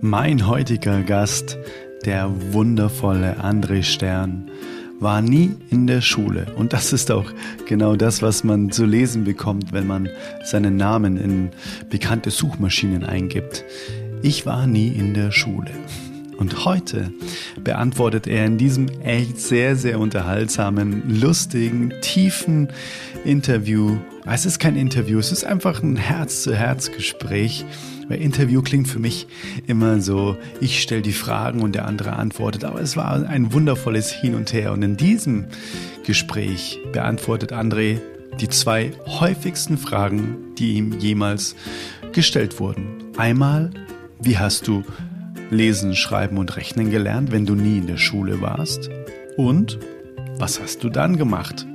Mein heutiger Gast, der wundervolle André Stern, war nie in der Schule. Und das ist auch genau das, was man zu lesen bekommt, wenn man seinen Namen in bekannte Suchmaschinen eingibt. Ich war nie in der Schule. Und heute beantwortet er in diesem echt sehr, sehr unterhaltsamen, lustigen, tiefen Interview. Es ist kein Interview, es ist einfach ein Herz-zu-Herz-Gespräch weil Interview klingt für mich immer so, ich stelle die Fragen und der andere antwortet. Aber es war ein wundervolles Hin und Her. Und in diesem Gespräch beantwortet André die zwei häufigsten Fragen, die ihm jemals gestellt wurden. Einmal, wie hast du Lesen, Schreiben und Rechnen gelernt, wenn du nie in der Schule warst? Und was hast du dann gemacht,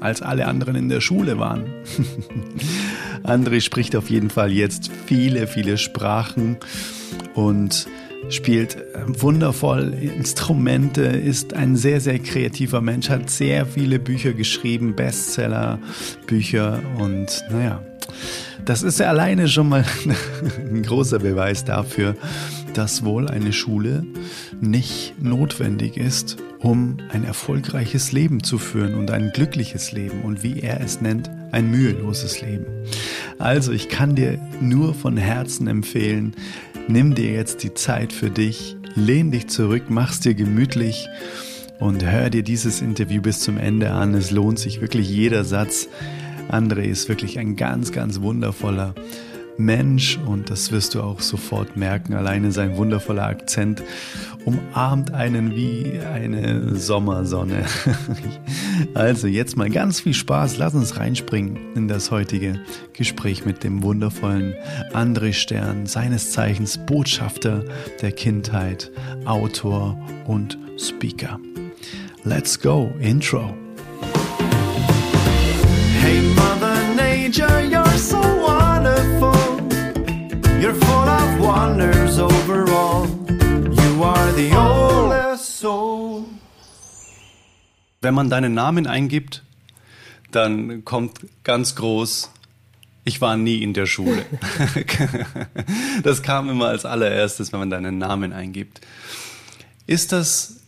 als alle anderen in der Schule waren? André spricht auf jeden Fall jetzt viele, viele Sprachen und spielt äh, wundervoll Instrumente, ist ein sehr, sehr kreativer Mensch, hat sehr viele Bücher geschrieben, Bestseller-Bücher und naja, das ist ja alleine schon mal ein großer Beweis dafür, dass wohl eine Schule nicht notwendig ist, um ein erfolgreiches Leben zu führen und ein glückliches Leben und wie er es nennt, ein müheloses Leben. Also ich kann dir nur von Herzen empfehlen, nimm dir jetzt die Zeit für dich, lehn dich zurück, mach's dir gemütlich und hör dir dieses Interview bis zum Ende an. Es lohnt sich wirklich jeder Satz. André ist wirklich ein ganz, ganz wundervoller Mensch und das wirst du auch sofort merken. Alleine sein wundervoller Akzent umarmt einen wie eine Sommersonne. also jetzt mal ganz viel Spaß. Lass uns reinspringen in das heutige Gespräch mit dem wundervollen André Stern, seines Zeichens Botschafter der Kindheit, Autor und Speaker. Let's go, Intro. Hey Mother Nature, Wenn man deinen Namen eingibt, dann kommt ganz groß, ich war nie in der Schule. das kam immer als allererstes, wenn man deinen Namen eingibt. Ist das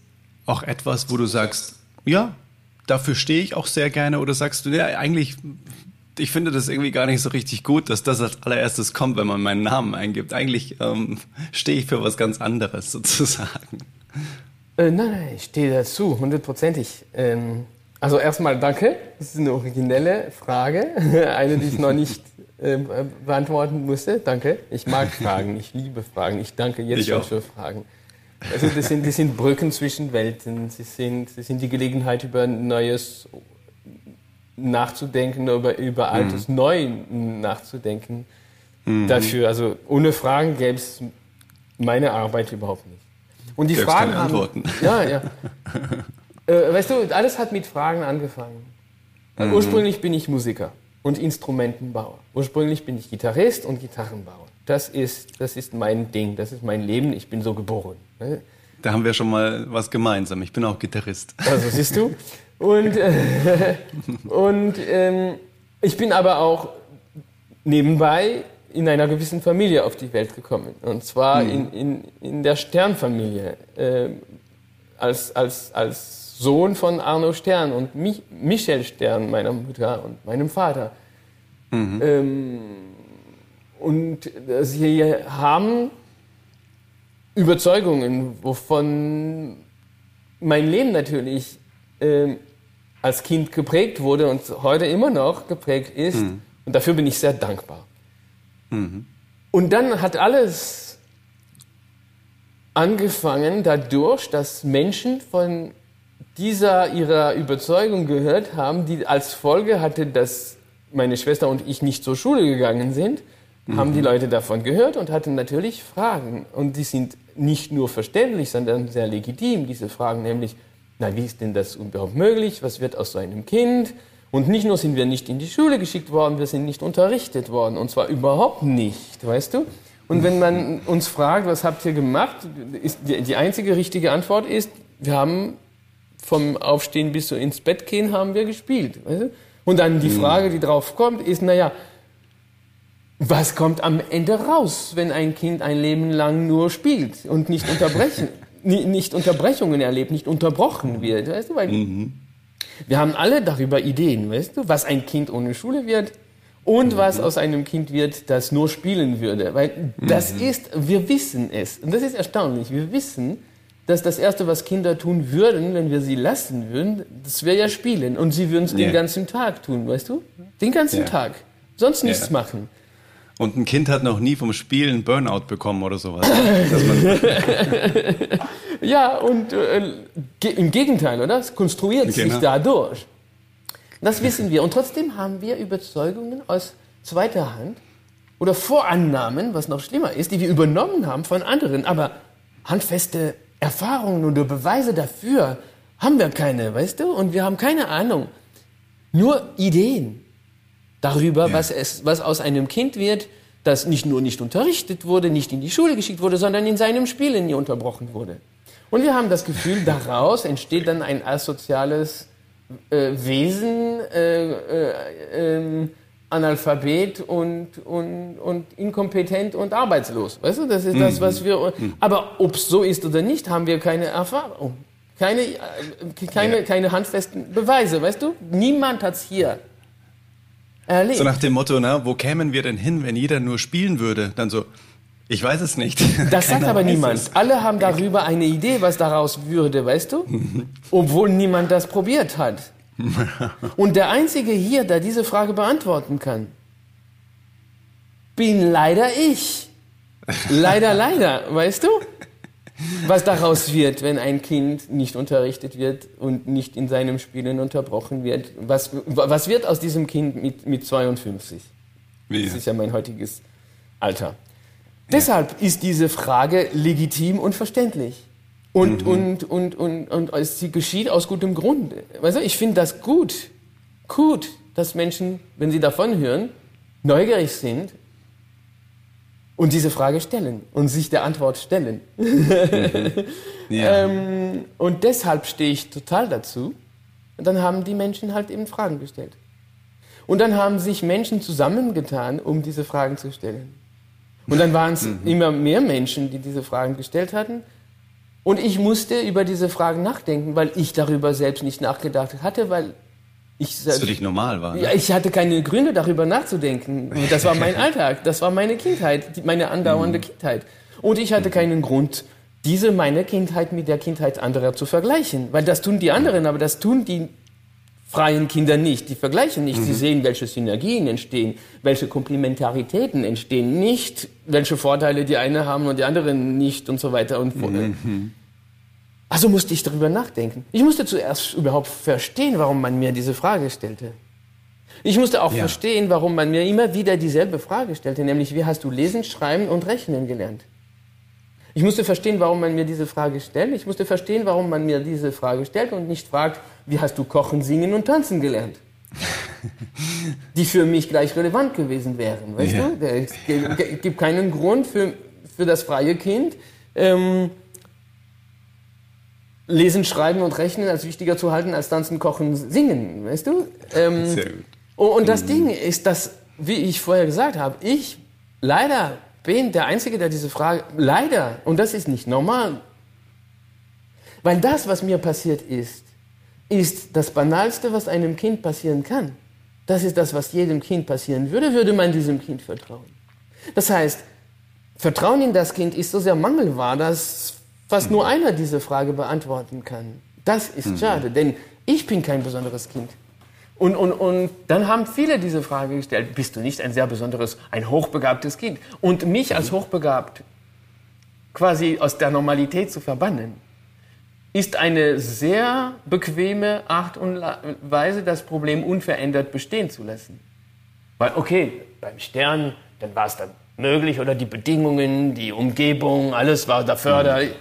auch etwas, wo du sagst, ja, dafür stehe ich auch sehr gerne oder sagst du, ja, eigentlich ich finde das irgendwie gar nicht so richtig gut, dass das als allererstes kommt, wenn man meinen Namen eingibt. Eigentlich ähm, stehe ich für was ganz anderes sozusagen. Äh, nein, nein, ich stehe dazu, hundertprozentig. Ähm, also erstmal danke, das ist eine originelle Frage, eine, die ich noch nicht äh, beantworten musste. Danke, ich mag Fragen, ich liebe Fragen, ich danke jetzt ich schon auch. für Fragen. Also das sind, das sind Brücken zwischen Welten, sie sind, sie sind die Gelegenheit über neues nachzudenken, über, über Altes mhm. neu nachzudenken. Mhm. Dafür, also ohne Fragen gäbe es meine Arbeit überhaupt nicht. Und die Gäb's Fragen haben, Antworten. Ja, ja. äh, weißt du, alles hat mit Fragen angefangen. Mhm. Ursprünglich bin ich Musiker und Instrumentenbauer. Ursprünglich bin ich Gitarrist und Gitarrenbauer. Das ist, das ist mein Ding, das ist mein Leben. Ich bin so geboren. Ne? Da haben wir schon mal was gemeinsam. Ich bin auch Gitarrist. Also siehst du. Und, äh, und ähm, ich bin aber auch nebenbei in einer gewissen Familie auf die Welt gekommen. Und zwar mhm. in, in, in der Sternfamilie. Äh, als, als, als Sohn von Arno Stern und Mich Michel Stern, meiner Mutter und meinem Vater. Mhm. Ähm, und sie haben Überzeugungen, wovon mein Leben natürlich ähm, als Kind geprägt wurde und heute immer noch geprägt ist. Mhm. Und dafür bin ich sehr dankbar. Mhm. Und dann hat alles angefangen dadurch, dass Menschen von dieser ihrer Überzeugung gehört haben, die als Folge hatte, dass meine Schwester und ich nicht zur Schule gegangen sind, mhm. haben die Leute davon gehört und hatten natürlich Fragen. Und die sind nicht nur verständlich, sondern sehr legitim, diese Fragen, nämlich, na, wie ist denn das überhaupt möglich? Was wird aus so einem Kind? Und nicht nur sind wir nicht in die Schule geschickt worden, wir sind nicht unterrichtet worden. Und zwar überhaupt nicht, weißt du? Und wenn man uns fragt, was habt ihr gemacht, ist die, die einzige richtige Antwort ist, wir haben vom Aufstehen bis so ins Bett gehen, haben wir gespielt. Weißt du? Und dann die mhm. Frage, die drauf kommt, ist, naja, was kommt am Ende raus, wenn ein Kind ein Leben lang nur spielt und nicht unterbrechen, nicht Unterbrechungen erlebt, nicht unterbrochen wird, weißt du? Weil mhm. Wir haben alle darüber Ideen, weißt du, was ein Kind ohne Schule wird und mhm. was aus einem Kind wird, das nur spielen würde, weil das mhm. ist, wir wissen es und das ist erstaunlich. Wir wissen, dass das erste, was Kinder tun würden, wenn wir sie lassen würden, das wäre ja spielen und sie würden es yeah. den ganzen Tag tun, weißt du? Den ganzen yeah. Tag, sonst nichts yeah. machen. Und ein Kind hat noch nie vom Spielen Burnout bekommen oder sowas. ja, und äh, im Gegenteil, oder? Es konstruiert genau. sich dadurch. Das wissen wir. Und trotzdem haben wir Überzeugungen aus zweiter Hand oder Vorannahmen, was noch schlimmer ist, die wir übernommen haben von anderen. Aber handfeste Erfahrungen oder Beweise dafür haben wir keine, weißt du? Und wir haben keine Ahnung. Nur Ideen darüber, ja. was, es, was aus einem Kind wird, das nicht nur nicht unterrichtet wurde, nicht in die Schule geschickt wurde, sondern in seinem Spielen nie unterbrochen wurde. Und wir haben das Gefühl, daraus entsteht dann ein asoziales äh, Wesen, äh, äh, ähm, Analphabet und, und, und inkompetent und arbeitslos. Weißt du, das ist das, was wir. Mhm. Aber ob es so ist oder nicht, haben wir keine Erfahrung. Keine, äh, keine, ja. keine handfesten Beweise, weißt du? Niemand hat es hier erlebt. So nach dem Motto, na, wo kämen wir denn hin, wenn jeder nur spielen würde? Dann so, ich weiß es nicht. Das sagt aber niemand. Es. Alle haben darüber eine Idee, was daraus würde, weißt du? Obwohl niemand das probiert hat. Und der Einzige hier, der diese Frage beantworten kann, bin leider ich. Leider, leider, weißt du? was daraus wird, wenn ein Kind nicht unterrichtet wird und nicht in seinem Spielen unterbrochen wird. Was, was wird aus diesem Kind mit, mit 52? Wie? Das ist ja mein heutiges Alter. Deshalb ist diese Frage legitim und verständlich. Und, mhm. und, und, und, und, und sie geschieht aus gutem Grund. Du, ich finde das gut, gut, dass Menschen, wenn sie davon hören, neugierig sind und diese Frage stellen und sich der Antwort stellen. Mhm. Ja. ähm, und deshalb stehe ich total dazu. Und dann haben die Menschen halt eben Fragen gestellt. Und dann haben sich Menschen zusammengetan, um diese Fragen zu stellen. Und dann waren es mhm. immer mehr Menschen, die diese Fragen gestellt hatten. Und ich musste über diese Fragen nachdenken, weil ich darüber selbst nicht nachgedacht hatte, weil ich, das für dich normal war. Ne? Ja, ich hatte keine Gründe darüber nachzudenken. Das war mein Alltag, das war meine Kindheit, meine andauernde mhm. Kindheit. Und ich hatte keinen Grund, diese meine Kindheit mit der Kindheit anderer zu vergleichen, weil das tun die anderen, aber das tun die freien Kinder nicht. Die vergleichen nicht. Mhm. Sie sehen, welche Synergien entstehen, welche Komplementaritäten entstehen, nicht welche Vorteile die eine haben und die anderen nicht und so weiter und mhm. Also musste ich darüber nachdenken. Ich musste zuerst überhaupt verstehen, warum man mir diese Frage stellte. Ich musste auch ja. verstehen, warum man mir immer wieder dieselbe Frage stellte, nämlich wie hast du lesen, schreiben und rechnen gelernt? Ich musste verstehen, warum man mir diese Frage stellt. Ich musste verstehen, warum man mir diese Frage stellt und nicht fragt, wie hast du kochen, singen und tanzen gelernt? Die für mich gleich relevant gewesen wären. Weißt ja. du? Es gibt keinen Grund für, für das freie Kind, ähm, Lesen, Schreiben und Rechnen als wichtiger zu halten als Tanzen, Kochen, Singen, weißt du? Ähm, Sehr gut. Und das mhm. Ding ist, dass, wie ich vorher gesagt habe, ich leider bin der Einzige, der diese Frage, leider, und das ist nicht normal, weil das, was mir passiert ist, ist das Banalste, was einem Kind passieren kann. Das ist das, was jedem Kind passieren würde, würde man diesem Kind vertrauen. Das heißt, Vertrauen in das Kind ist so sehr mangelbar, dass fast nur einer diese Frage beantworten kann. Das ist mhm. schade, denn ich bin kein besonderes Kind. Und, und, und dann haben viele diese Frage gestellt, bist du nicht ein sehr besonderes, ein hochbegabtes Kind? Und mich als hochbegabt quasi aus der Normalität zu verbannen, ist eine sehr bequeme Art und Weise, das Problem unverändert bestehen zu lassen. Weil, okay, beim Stern, dann war es dann möglich oder die Bedingungen, die Umgebung, alles war da förderlich.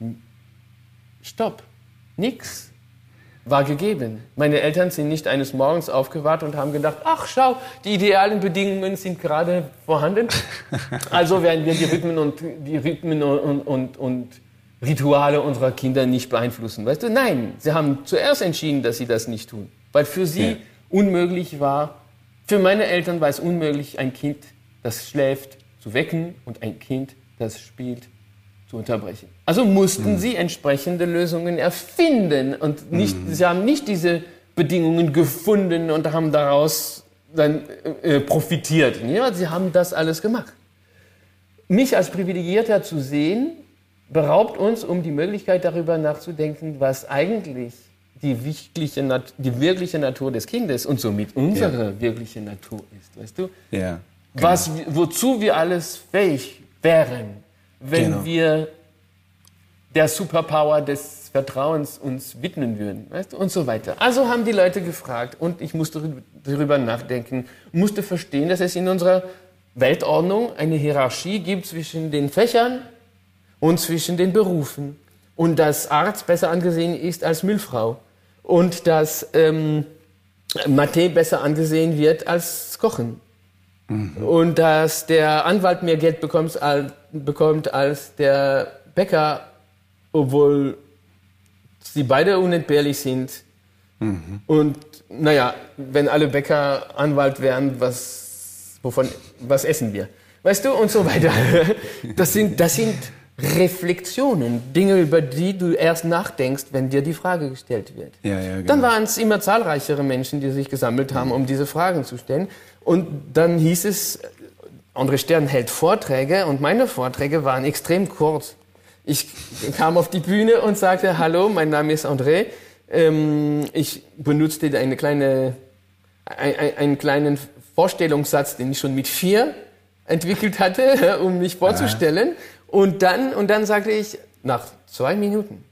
Mhm. Stopp. Nix war gegeben. Meine Eltern sind nicht eines Morgens aufgewacht und haben gedacht, ach schau, die idealen Bedingungen sind gerade vorhanden. Also werden wir die Rhythmen und die Rhythmen und, und, und Rituale unserer Kinder nicht beeinflussen. Weißt du? Nein, sie haben zuerst entschieden, dass sie das nicht tun, weil für sie ja. unmöglich war. Für meine Eltern war es unmöglich, ein Kind das schläft, zu wecken und ein Kind, das spielt, zu unterbrechen. Also mussten mhm. sie entsprechende Lösungen erfinden und nicht, mhm. sie haben nicht diese Bedingungen gefunden und haben daraus dann äh, profitiert. Ja, sie haben das alles gemacht. Mich als Privilegierter zu sehen, beraubt uns um die Möglichkeit darüber nachzudenken, was eigentlich die wirkliche, Nat die wirkliche Natur des Kindes und somit unsere ja. wirkliche Natur ist, weißt du? Ja. Genau. Was, wozu wir alles fähig wären, wenn genau. wir der Superpower des Vertrauens uns widmen würden, weißt du, und so weiter. Also haben die Leute gefragt und ich musste darüber nachdenken, musste verstehen, dass es in unserer Weltordnung eine Hierarchie gibt zwischen den Fächern und zwischen den Berufen und dass Arzt besser angesehen ist als Müllfrau und dass ähm, Mathe besser angesehen wird als Kochen. Mhm. Und dass der Anwalt mehr Geld bekommt als, bekommt als der Bäcker, obwohl sie beide unentbehrlich sind. Mhm. Und naja, wenn alle Bäcker Anwalt wären, was, wovon, was essen wir? Weißt du, und so weiter. Das sind, das sind Reflexionen, Dinge, über die du erst nachdenkst, wenn dir die Frage gestellt wird. Ja, ja, genau. Dann waren es immer zahlreichere Menschen, die sich gesammelt haben, um diese Fragen zu stellen. Und dann hieß es, André Stern hält Vorträge und meine Vorträge waren extrem kurz. Ich kam auf die Bühne und sagte, hallo, mein Name ist André. Ähm, ich benutzte eine kleine, ein, einen kleinen Vorstellungssatz, den ich schon mit vier entwickelt hatte, um mich vorzustellen. Und dann, und dann sagte ich, nach zwei Minuten,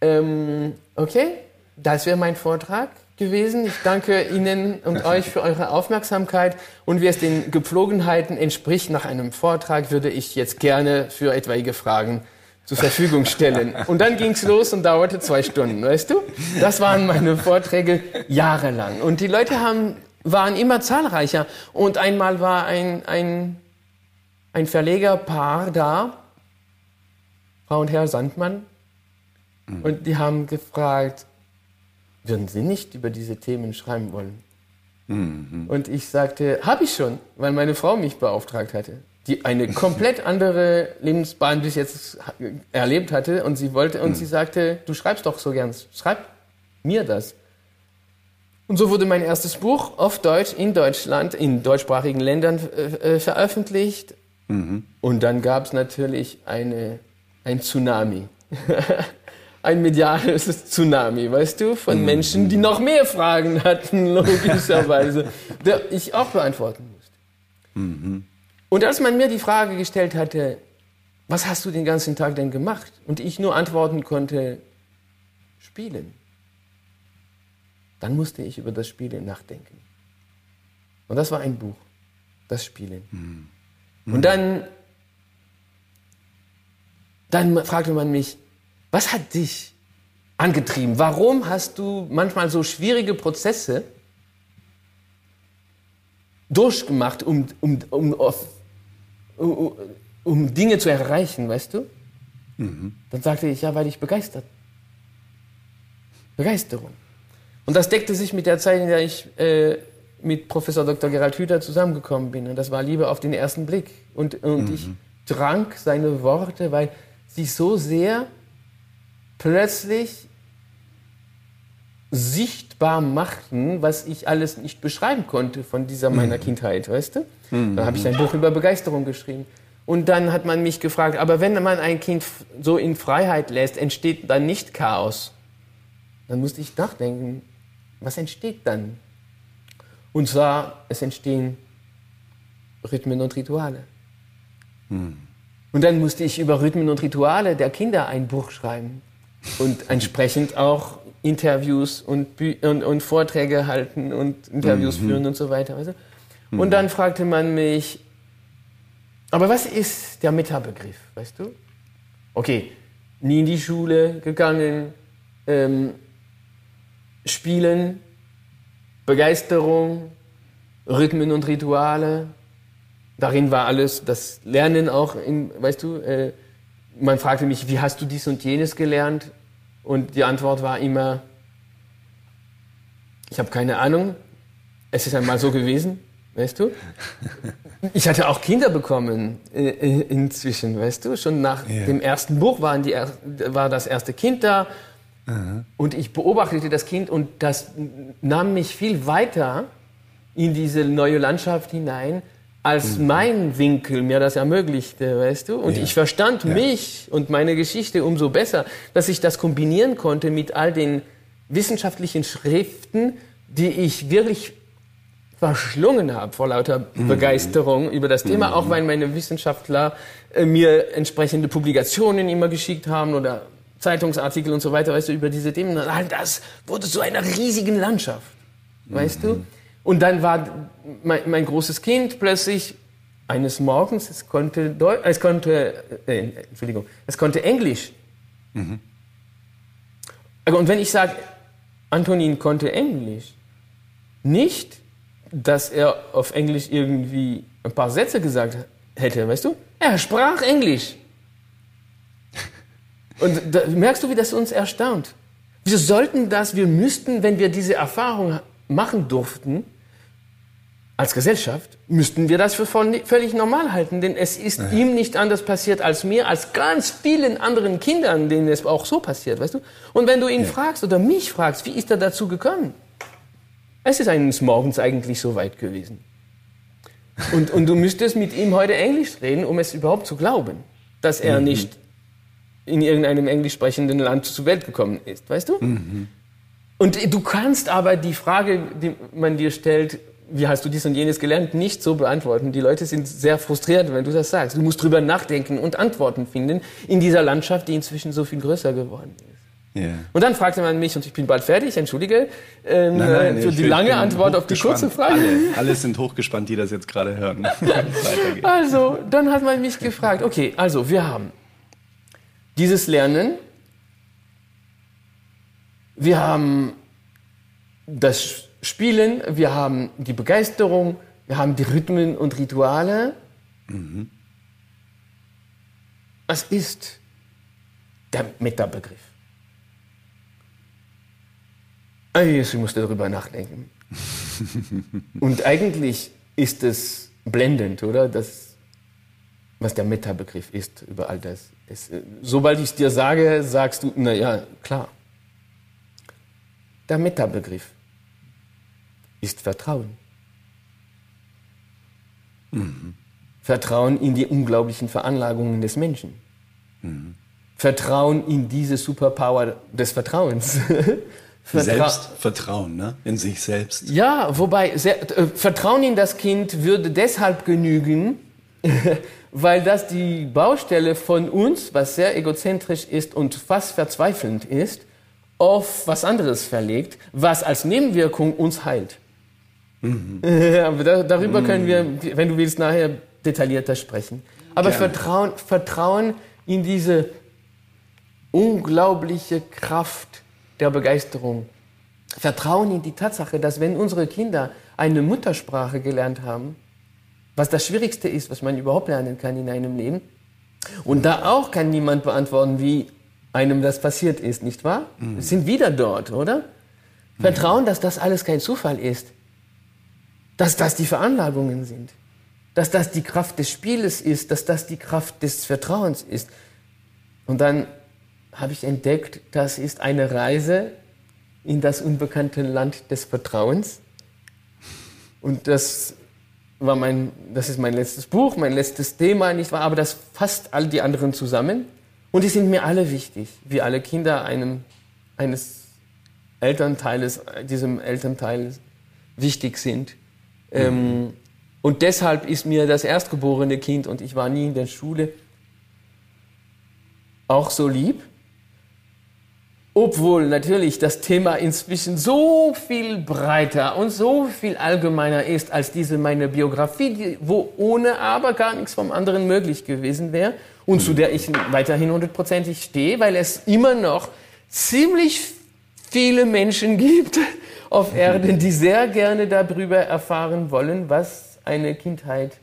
ähm, okay, das wäre mein Vortrag gewesen. Ich danke Ihnen und euch für eure Aufmerksamkeit. Und wie es den Gepflogenheiten entspricht, nach einem Vortrag würde ich jetzt gerne für etwaige Fragen zur Verfügung stellen. Und dann ging's los und dauerte zwei Stunden, weißt du? Das waren meine Vorträge jahrelang. Und die Leute haben, waren immer zahlreicher. Und einmal war ein, ein ein Verlegerpaar da, Frau und Herr Sandmann, mhm. und die haben gefragt, würden Sie nicht über diese Themen schreiben wollen? Mhm. Und ich sagte, habe ich schon, weil meine Frau mich beauftragt hatte, die eine komplett andere Lebensbahn bis jetzt erlebt hatte und sie wollte und mhm. sie sagte, du schreibst doch so gern, schreib mir das. Und so wurde mein erstes Buch auf Deutsch in Deutschland, in deutschsprachigen Ländern äh, äh veröffentlicht Mhm. Und dann gab es natürlich eine, ein Tsunami. ein mediales Tsunami, weißt du, von mhm. Menschen, die noch mehr Fragen hatten, logischerweise, der ich auch beantworten musste. Mhm. Und als man mir die Frage gestellt hatte, was hast du den ganzen Tag denn gemacht? Und ich nur antworten konnte, spielen. Dann musste ich über das Spielen nachdenken. Und das war ein Buch, das Spielen. Mhm. Und dann, dann fragte man mich, was hat dich angetrieben? Warum hast du manchmal so schwierige Prozesse durchgemacht, um, um, um, um, um Dinge zu erreichen, weißt du? Mhm. Dann sagte ich, ja, weil ich begeistert. Begeisterung. Und das deckte sich mit der Zeit, in der ich äh, mit Professor Dr. Gerald Hüther zusammengekommen bin. Und das war Liebe auf den ersten Blick. Und, und mhm. ich trank seine Worte, weil sie so sehr plötzlich sichtbar machten, was ich alles nicht beschreiben konnte von dieser meiner mhm. Kindheit, weißt du? Mhm. Dann habe ich ein Buch über Begeisterung geschrieben. Und dann hat man mich gefragt, aber wenn man ein Kind so in Freiheit lässt, entsteht dann nicht Chaos? Dann musste ich nachdenken, was entsteht dann? Und zwar, es entstehen Rhythmen und Rituale. Hm. Und dann musste ich über Rhythmen und Rituale der Kinder ein Buch schreiben und entsprechend auch Interviews und, und, und Vorträge halten und Interviews mhm. führen und so weiter. Also. Und dann fragte man mich, aber was ist der Metabegriff, weißt du? Okay, nie in die Schule gegangen, ähm, spielen, Begeisterung, Rhythmen und Rituale. Darin war alles, das Lernen auch, in, weißt du, äh, man fragte mich, wie hast du dies und jenes gelernt? Und die Antwort war immer, ich habe keine Ahnung, es ist einmal so gewesen, weißt du? Ich hatte auch Kinder bekommen äh, äh, inzwischen, weißt du. Schon nach Ja. dem ersten Buch waren die, war das erste Kind da. Und ich beobachtete das Kind und das nahm mich viel weiter in diese neue Landschaft hinein, als mein Winkel mir das ermöglichte, weißt du? Und Ja. ich verstand Ja. mich und meine Geschichte umso besser, dass ich das kombinieren konnte mit all den wissenschaftlichen Schriften, die ich wirklich verschlungen habe vor lauter Begeisterung über das Thema, auch weil meine Wissenschaftler äh, mir entsprechende Publikationen immer geschickt haben oder Zeitungsartikel und so weiter, weißt du, über diese Themen. All das wurde zu einer riesigen Landschaft, weißt du? Und dann war mein, mein großes Kind plötzlich eines Morgens, es konnte, Deu es konnte, äh, Entschuldigung, es konnte Englisch. Und wenn ich sage, Antonin konnte Englisch, nicht, dass er auf Englisch irgendwie ein paar Sätze gesagt hätte, weißt du? Er sprach Englisch. Und da merkst du, wie das uns erstaunt. Wir sollten das, wir müssten, wenn wir diese Erfahrung machen durften, als Gesellschaft, müssten wir das für völlig normal halten, denn es ist ihm nicht anders passiert als mir, als ganz vielen anderen Kindern, denen es auch so passiert, weißt du? Und wenn du ihn fragst oder mich fragst, wie ist er dazu gekommen? Es ist eines Morgens eigentlich so weit gewesen. Und, und du müsstest mit ihm heute Englisch reden, um es überhaupt zu glauben, dass er nicht in irgendeinem englisch sprechenden Land zur Welt gekommen ist, weißt du? Und du kannst aber die Frage, die man dir stellt, wie hast du dies und jenes gelernt, nicht so beantworten. Die Leute sind sehr frustriert, wenn du das sagst. Du musst drüber nachdenken und Antworten finden in dieser Landschaft, die inzwischen so viel größer geworden ist. Ja. Und dann fragte man mich, und ich bin bald fertig, entschuldige, ähm, Nein, nein, äh, für die lange Antwort auf die kurze. Frage. Alle, alle sind hochgespannt, die das jetzt gerade hören. Also, dann hat man mich gefragt, okay, also wir haben dieses Lernen, wir haben das Spielen, wir haben die Begeisterung, wir haben die Rhythmen und Rituale. Was ist der Metabegriff? Also, ich musste darüber nachdenken. Und eigentlich ist es blendend, oder? Das, was der Metabegriff ist über all das. Es, äh, sobald ich es dir sage, sagst du, na ja, klar. Der Metabegriff ist Vertrauen. Vertrauen in die unglaublichen Veranlagungen des Menschen. Vertrauen in diese Superpower des Vertrauens. Vertra- Selbstvertrauen, ne? In sich selbst. ja, wobei sehr, äh, Vertrauen in das Kind würde deshalb genügen, weil das die Baustelle von uns, was sehr egozentrisch ist und fast verzweifelnd ist, auf was anderes verlegt, was als Nebenwirkung uns heilt. Aber da, darüber können wir, wenn du willst, nachher detaillierter sprechen. Aber Gerne. Vertrauen, Vertrauen in diese unglaubliche Kraft der Begeisterung. Vertrauen in die Tatsache, dass wenn unsere Kinder eine Muttersprache gelernt haben, was das Schwierigste ist, was man überhaupt lernen kann in einem Leben, und da auch kann niemand beantworten, wie einem das passiert ist, nicht wahr? Wir sind wieder dort, oder? Vertrauen, dass das alles kein Zufall ist, dass das die Veranlagungen sind, dass das die Kraft des Spieles ist, dass das die Kraft des Vertrauens ist. Und dann habe ich entdeckt, das ist eine Reise in das unbekannte Land des Vertrauens. Und das war mein, das ist mein letztes Buch, mein letztes Thema, nicht wahr? Aber das fasst all die anderen zusammen. Und die sind mir alle wichtig, wie alle Kinder einem, eines Elternteiles, diesem Elternteil wichtig sind. Ähm, und deshalb ist mir das erstgeborene Kind, und ich war nie in der Schule, auch so lieb. Obwohl natürlich das Thema inzwischen so viel breiter und so viel allgemeiner ist als diese meine Biografie, die, wo ohne aber gar nichts vom anderen möglich gewesen wäre und zu der ich weiterhin hundertprozentig stehe, weil es immer noch ziemlich viele Menschen gibt auf Erden, die sehr gerne darüber erfahren wollen, was eine Kindheit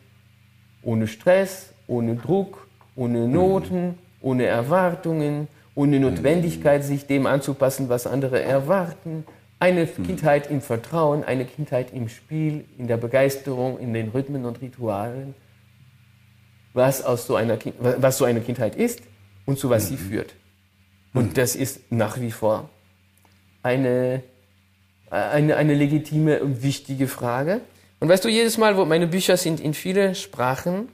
ohne Stress, ohne Druck, ohne Noten, ohne Erwartungen, ohne Notwendigkeit, sich dem anzupassen, was andere erwarten, Eine Kindheit im Vertrauen, eine Kindheit im Spiel, in der Begeisterung, in den Rhythmen und Ritualen, was, aus so einer, was so eine Kindheit ist und zu was sie führt. Und das ist nach wie vor eine, eine, eine legitime und wichtige Frage. Und weißt du, jedes Mal, wo meine Bücher sind in viele Sprachen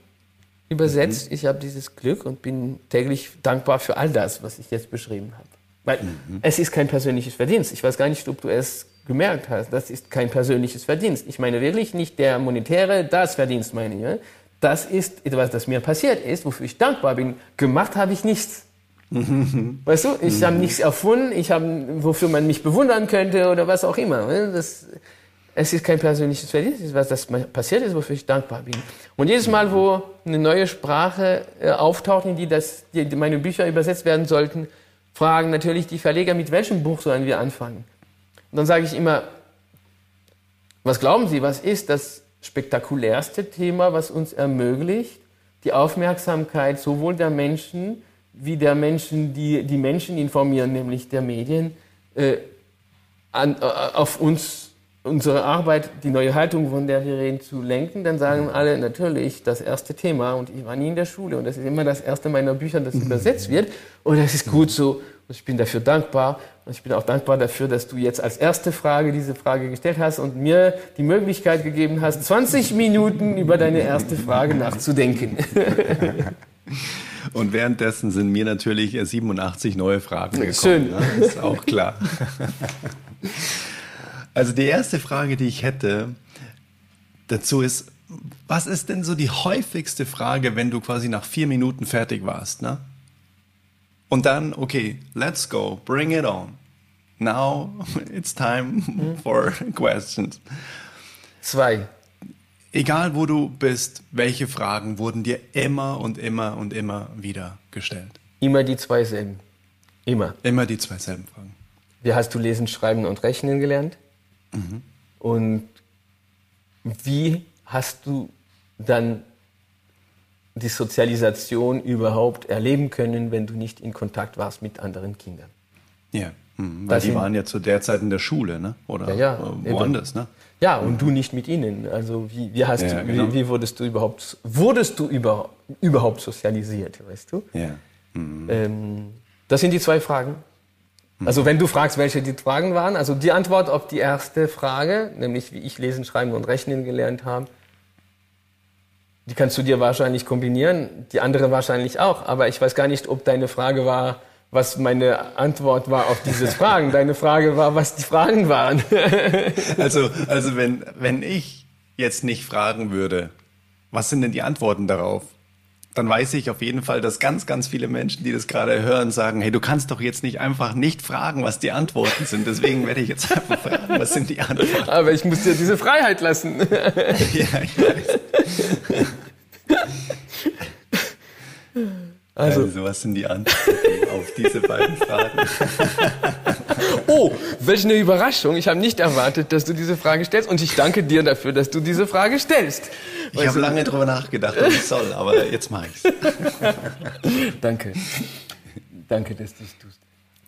übersetzt, mhm. ich habe dieses Glück und bin täglich dankbar für all das, was ich jetzt beschrieben habe. Weil mhm. es ist kein persönliches Verdienst. Ich weiß gar nicht, ob du es gemerkt hast. Das ist kein persönliches Verdienst. Ich meine wirklich nicht der monetäre, das Verdienst meine ich. Das ist etwas, das mir passiert ist, wofür ich dankbar bin. Gemacht habe ich nichts. weißt du, ich habe nichts erfunden, ich habe, wofür man mich bewundern könnte oder was auch immer. Das, es ist kein persönliches Verdienst, was, das passiert ist, wofür ich dankbar bin. Und jedes Mal, wo eine neue Sprache äh, auftaucht, in die, das, die meine Bücher übersetzt werden sollten, fragen natürlich die Verleger, mit welchem Buch sollen wir anfangen? Und dann sage ich immer, was glauben Sie, was ist das spektakulärste Thema, was uns ermöglicht, die Aufmerksamkeit sowohl der Menschen wie der Menschen, die die Menschen informieren, nämlich der Medien, äh, an, äh, auf uns, unsere Arbeit, die neue Haltung, von der wir reden, zu lenken, dann sagen alle natürlich das erste Thema und ich war nie in der Schule und das ist immer das erste meiner Bücher, das übersetzt wird und das ist gut so und ich bin dafür dankbar und ich bin auch dankbar dafür, dass du jetzt als erste Frage diese Frage gestellt hast und mir die Möglichkeit gegeben hast, 20 Minuten über deine erste Frage nachzudenken. Und währenddessen sind mir natürlich 87 neue Fragen gekommen. Schön. Ja, ist auch klar. Also die erste Frage, die ich hätte dazu ist, was ist denn so die häufigste Frage, wenn du quasi nach vier Minuten fertig warst? Ne? Und dann, okay, let's go, bring it on. Now it's time mhm. for questions. Zwei egal wo du bist, welche Fragen wurden dir immer und immer und immer wieder gestellt? Immer die zwei selben. Immer. Immer die zwei selben Fragen. Wie hast du lesen, schreiben und rechnen gelernt? Mhm. Und wie hast du dann die Sozialisation überhaupt erleben können, wenn du nicht in Kontakt warst mit anderen Kindern? Ja, mhm. weil die waren ja zu der Zeit in der Schule, ne? oder ja, ja, woanders. Ne? Ja, und mhm. du nicht mit ihnen. Also wie, wie, hast ja, du, genau. wie, wie, wurdest du überhaupt, wurdest du über, überhaupt sozialisiert, weißt du? Ja. Mhm. Ähm, das sind die zwei Fragen. Mhm. Also wenn du fragst, welche die Fragen waren, also die Antwort auf die erste Frage, nämlich wie ich lesen, schreiben und rechnen gelernt habe, die kannst du dir wahrscheinlich kombinieren, die andere wahrscheinlich auch, aber ich weiß gar nicht, ob deine Frage war, was meine Antwort war auf diese Fragen. Deine Frage war, was die Fragen waren. also, also wenn, wenn ich jetzt nicht fragen würde, was sind denn die Antworten darauf? Dann weiß ich auf jeden Fall, dass ganz, ganz viele Menschen, die das gerade hören, sagen, hey, du kannst doch jetzt nicht einfach nicht fragen, was die Antworten sind. Deswegen werde ich jetzt einfach fragen, was sind die Antworten. Aber ich muss dir diese Freiheit lassen. ja, ich weiß. Also, also was sind die Antworten auf diese beiden Fragen? oh, welch eine Überraschung. Ich habe nicht erwartet, dass du diese Frage stellst und ich danke dir dafür, dass du diese Frage stellst. Ich habe lange drüber nachgedacht, was ich soll, aber jetzt mache ich's. danke. Danke, dass du es tust.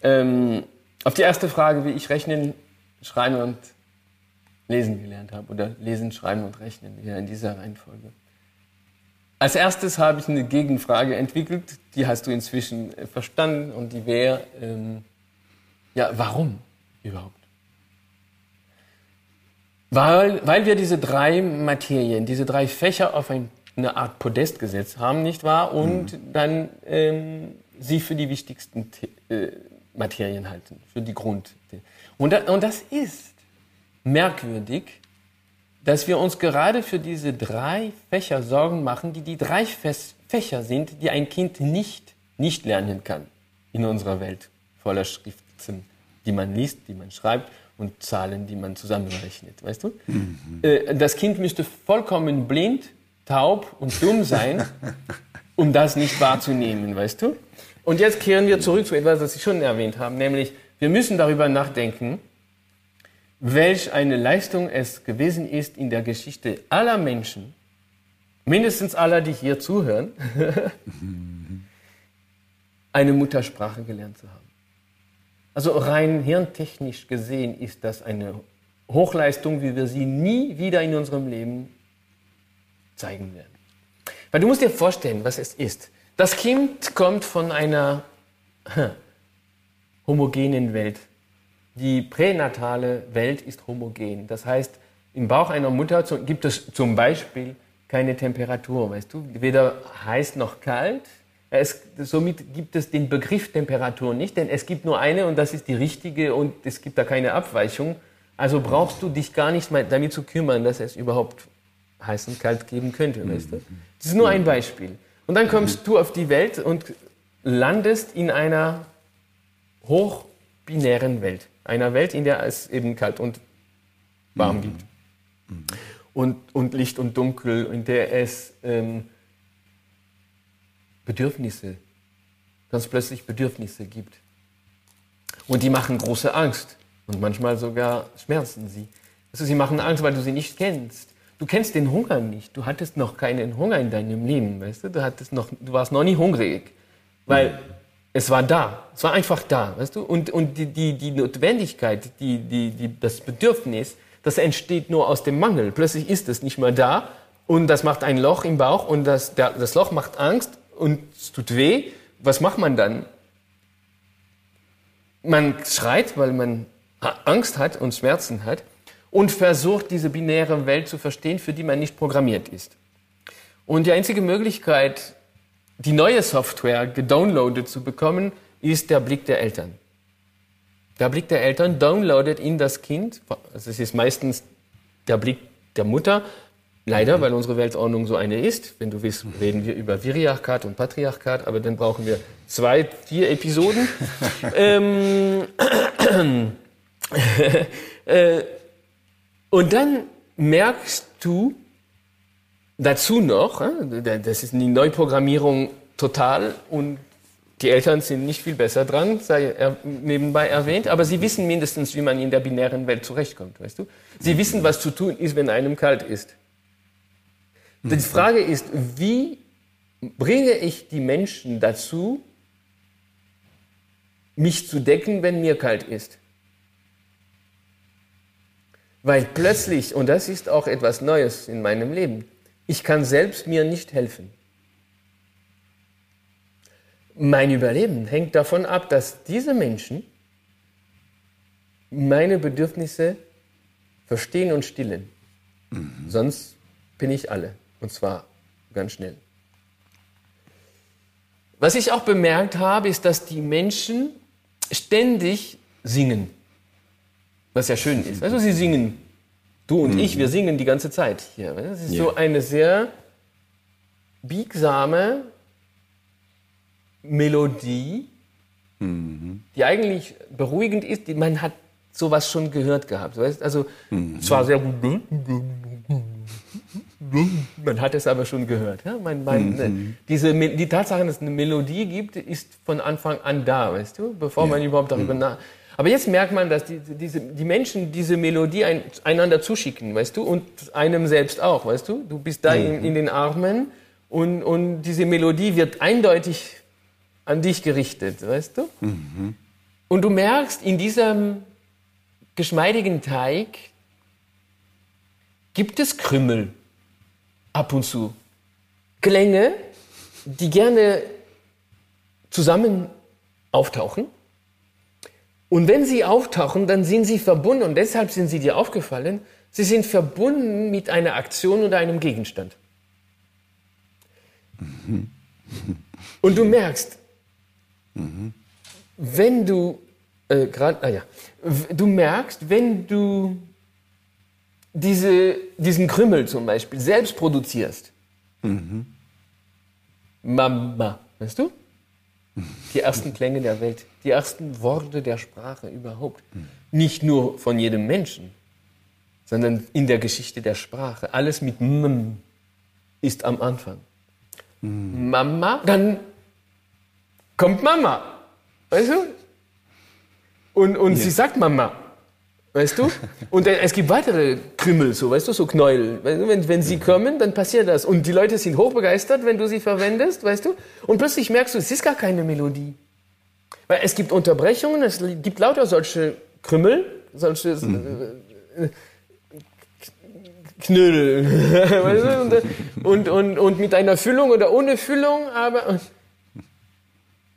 Ähm, auf die erste Frage, wie ich rechnen, schreiben und lesen gelernt habe oder lesen, schreiben und rechnen, ja in dieser Reihenfolge. Als erstes habe ich eine Gegenfrage entwickelt, die hast du inzwischen äh, verstanden und die wäre, ähm, ja, warum überhaupt? Weil, weil wir diese drei Materien, diese drei Fächer auf ein, eine Art Podest gesetzt haben, nicht wahr? Und mhm. dann ähm, sie für die wichtigsten äh, Materien halten, für die Grund. Und, und das ist merkwürdig, dass wir uns gerade für diese drei Fächer Sorgen machen, die die drei Fächer sind, die ein Kind nicht, nicht lernen kann in unserer Welt voller Schriften, die man liest, die man schreibt und Zahlen, die man zusammenrechnet, weißt du? Mhm. Äh, das Kind müsste vollkommen blind, taub und dumm sein, um das nicht wahrzunehmen, weißt du? Und jetzt kehren wir zurück zu etwas, das ich schon erwähnt habe, nämlich wir müssen darüber nachdenken, welch eine Leistung es gewesen ist in der Geschichte aller Menschen, mindestens aller, die hier zuhören, eine Muttersprache gelernt zu haben. Also rein hirntechnisch gesehen ist das eine Hochleistung, wie wir sie nie wieder in unserem Leben zeigen werden. Weil du musst dir vorstellen, was es ist. Das Kind kommt von einer homogenen Welt. Die pränatale Welt ist homogen. Das heißt, im Bauch einer Mutter gibt es zum Beispiel keine Temperatur, weißt du, weder heiß noch kalt. Es, somit gibt es den Begriff Temperatur nicht, denn es gibt nur eine und das ist die richtige und es gibt da keine Abweichung. Also brauchst du dich gar nicht mal damit zu kümmern, dass es überhaupt heiß und kalt geben könnte, weißt du? Das ist nur ein Beispiel. Und dann kommst du auf die Welt und landest in einer hochbinären Welt. Einer Welt, in der es eben kalt und warm mhm. gibt. Mhm. Und, und Licht und Dunkel, in der es ähm, Bedürfnisse, ganz plötzlich Bedürfnisse gibt. Und die machen große Angst. Und manchmal sogar schmerzen sie. Also sie machen Angst, weil du sie nicht kennst. Du kennst den Hunger nicht. Du hattest noch keinen Hunger in deinem Leben, weißt du? Du, hattest noch, du warst noch nie hungrig. Weil es war da. Es war einfach da, weißt du? Und, und die, die, die Notwendigkeit, die, die, die, das Bedürfnis, das entsteht nur aus dem Mangel. Plötzlich ist es nicht mehr da und das macht ein Loch im Bauch und das, der, das Loch macht Angst und es tut weh. Was macht man dann? Man schreit, weil man Angst hat und Schmerzen hat und versucht, diese binäre Welt zu verstehen, für die man nicht programmiert ist. Und die einzige Möglichkeit, die neue Software gedownloadet zu bekommen, ist der Blick der Eltern. Der Blick der Eltern downloadet in das Kind, also es ist meistens der Blick der Mutter, leider, weil unsere Weltordnung so eine ist. Wenn du willst, reden wir über Viriarchat und Patriarchat, aber dann brauchen wir zwei, vier Episoden. ähm, äh, und dann merkst du dazu noch, äh, das ist die Neuprogrammierung total und die Eltern sind nicht viel besser dran, sei nebenbei erwähnt, aber sie wissen mindestens, wie man in der binären Welt zurechtkommt, weißt du? Sie wissen, was zu tun ist, wenn einem kalt ist. Die Frage ist, wie bringe ich die Menschen dazu, mich zu decken, wenn mir kalt ist? Weil plötzlich, und das ist auch etwas Neues in meinem Leben, ich kann selbst mir nicht helfen. Mein Überleben hängt davon ab, dass diese Menschen meine Bedürfnisse verstehen und stillen. Mhm. Sonst bin ich alle. Und zwar ganz schnell. Was ich auch bemerkt habe, ist, dass die Menschen ständig singen. Was ja schön ist. Also sie singen. Du und mhm. ich, wir singen die ganze Zeit hier. Das ist ja. so eine sehr biegsame Melodie, mhm. die eigentlich beruhigend ist. Man hat sowas schon gehört gehabt. Weißt? Also mhm. zwar sehr gut, man hat es aber schon gehört. Ja? Man, man, mhm. diese, die Tatsache, dass es eine Melodie gibt, ist von Anfang an da, weißt du, bevor ja. man überhaupt darüber mhm. nach. Aber jetzt merkt man, dass die, diese, die Menschen diese Melodie ein, einander zuschicken, weißt du, und einem selbst auch, weißt du. Du bist da mhm. in, in, den Armen und, und diese Melodie wird eindeutig an dich gerichtet, weißt du. Mhm. Und du merkst, in diesem geschmeidigen Teig gibt es Krümmel ab und zu. Klänge, die gerne zusammen auftauchen und wenn sie auftauchen, dann sind sie verbunden, und deshalb sind sie dir aufgefallen, sie sind verbunden mit einer Aktion oder einem Gegenstand. Mhm. Und du merkst, mhm. wenn du, äh, grad, ah ja, du merkst, wenn du diese, diesen Krümmel zum Beispiel selbst produzierst, mhm. Mama, weißt du? Die ersten Klänge der Welt, die ersten Worte der Sprache überhaupt. Nicht nur von jedem Menschen, sondern in der Geschichte der Sprache. Alles mit M ist am Anfang. Mhm. Mama, dann kommt Mama. Weißt du? Und, und ja. sie sagt Mama. Weißt du? Und es gibt weitere Krümmel, so, weißt du, so Knäuel. Wenn, wenn sie kommen, dann passiert das. Und die Leute sind hochbegeistert, wenn du sie verwendest, weißt du? Und plötzlich merkst du, es ist gar keine Melodie. Weil es gibt Unterbrechungen, es gibt lauter solche Krümmel, solche äh, Knödel. weißt du? und, und, und mit einer Füllung oder ohne Füllung, aber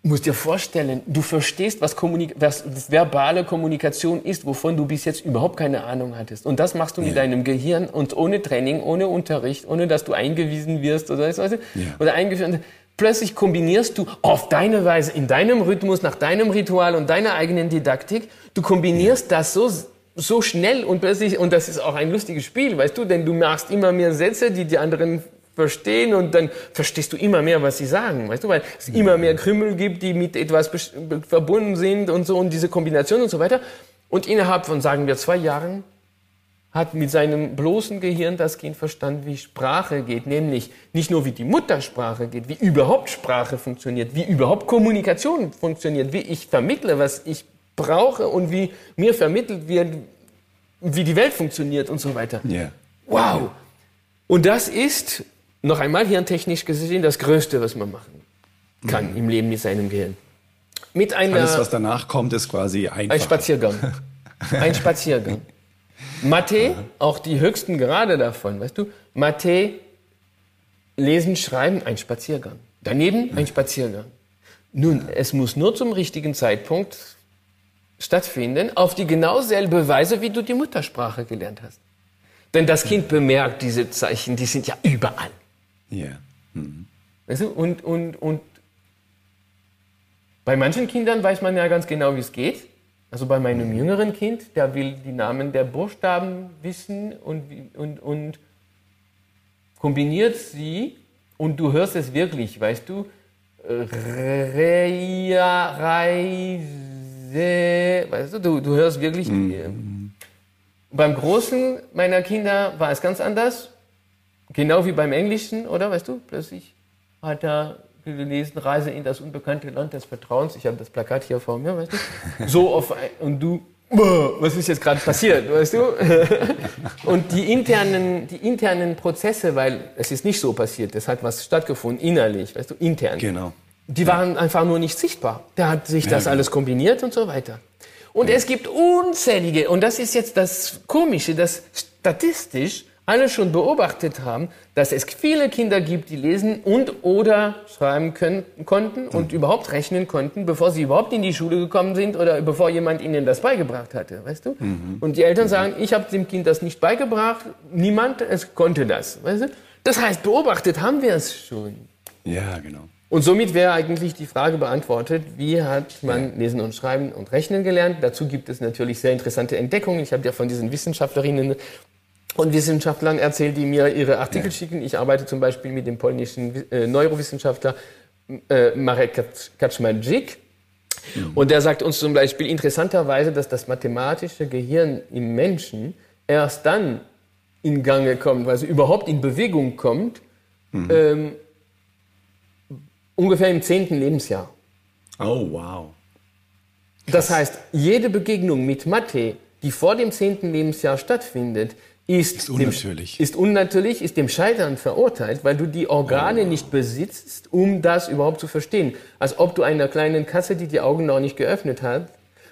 Du musst dir vorstellen, du verstehst, was, Kommunik was verbale Kommunikation ist, wovon du bis jetzt überhaupt keine Ahnung hattest. Und das machst du ja. mit deinem Gehirn und ohne Training, ohne Unterricht, ohne dass du eingewiesen wirst oder, weißt du, ja. oder eingeführt. Plötzlich kombinierst du auf deine Weise, in deinem Rhythmus, nach deinem Ritual und deiner eigenen Didaktik, du kombinierst das so so schnell und plötzlich, und das ist auch ein lustiges Spiel, weißt du, denn du machst immer mehr Sätze, die die anderen verstehen und dann verstehst du immer mehr, was sie sagen, weißt du, weil es immer mehr Krümel gibt, die mit etwas verbunden sind und so und diese Kombination und so weiter. Und innerhalb von, sagen wir, zwei Jahren hat mit seinem bloßen Gehirn das Kind verstanden, wie Sprache geht, nämlich nicht nur wie die Muttersprache geht, wie überhaupt Sprache funktioniert, wie überhaupt Kommunikation funktioniert, wie ich vermittle, was ich brauche und wie mir vermittelt wird, wie die Welt funktioniert und so weiter. Yeah. Wow! Und das ist noch einmal hirntechnisch gesehen das Größte, was man machen kann mhm. im Leben mit seinem Gehirn. Mit einer, Alles, was danach kommt, ist quasi einfach. Ein Spaziergang. Ein Spaziergang. Mathe, auch die höchsten Grade davon, weißt du? Mathe, Lesen, Schreiben, ein Spaziergang. Daneben ein Spaziergang. Nun, es muss nur zum richtigen Zeitpunkt stattfinden, auf die genau selbe Weise, wie du die Muttersprache gelernt hast. Denn das Kind bemerkt diese Zeichen, die sind ja überall. Ja. Mhm. Weißt du? Und, und, und bei manchen Kindern weiß man ja ganz genau, wie es geht. Also bei meinem jüngeren Kind, der will die Namen der Buchstaben wissen und, und, und kombiniert sie und du hörst es wirklich, weißt du? Reia, Reise, weißt du, du, du hörst wirklich. Mhm. Beim Großen meiner Kinder war es ganz anders. Genau wie beim Englischen, oder? Weißt du, plötzlich hat er gelesen, Reise in das unbekannte Land des Vertrauens. Ich habe das Plakat hier vor mir, weißt du? So auf ein, und du, was ist jetzt gerade passiert, weißt du? Und die internen, die internen Prozesse, weil es ist nicht so passiert, es hat was stattgefunden innerlich, weißt du, intern. Genau. Die waren einfach nur nicht sichtbar. Der hat sich das ja, genau. alles kombiniert und so weiter. Und ja. es gibt unzählige, und das ist jetzt das Komische, dass statistisch alle schon beobachtet haben, dass es viele Kinder gibt, die lesen und oder schreiben können, konnten und mhm. überhaupt rechnen konnten, bevor sie überhaupt in die Schule gekommen sind oder bevor jemand ihnen das beigebracht hatte, weißt du? Mhm. Und die Eltern sagen, ich habe dem Kind das nicht beigebracht, niemand es konnte das, weißt du? Das heißt, beobachtet haben wir es schon. Ja, genau. Und somit wäre eigentlich die Frage beantwortet, wie hat man Lesen und Schreiben und Rechnen gelernt? Dazu gibt es natürlich sehr interessante Entdeckungen. Ich habe ja von diesen Wissenschaftlerinnen und Wissenschaftlern erzählt, die mir ihre Artikel ja. schicken. Ich arbeite zum Beispiel mit dem polnischen äh, Neurowissenschaftler äh, Marek Kaczmarczyk. Mhm. Und der sagt uns zum Beispiel interessanterweise, dass das mathematische Gehirn im Menschen erst dann in Gange kommt, also überhaupt in Bewegung kommt, mhm. ähm, ungefähr im zehnten Lebensjahr. Oh, wow. Krass. Das heißt, jede Begegnung mit Mathe, die vor dem zehnten Lebensjahr stattfindet, ist, ist unnatürlich. Dem, ist unnatürlich, ist dem Scheitern verurteilt, weil du die Organe oh. nicht besitzt, um das überhaupt zu verstehen. Als ob du einer kleinen Katze, die die Augen noch nicht geöffnet hat,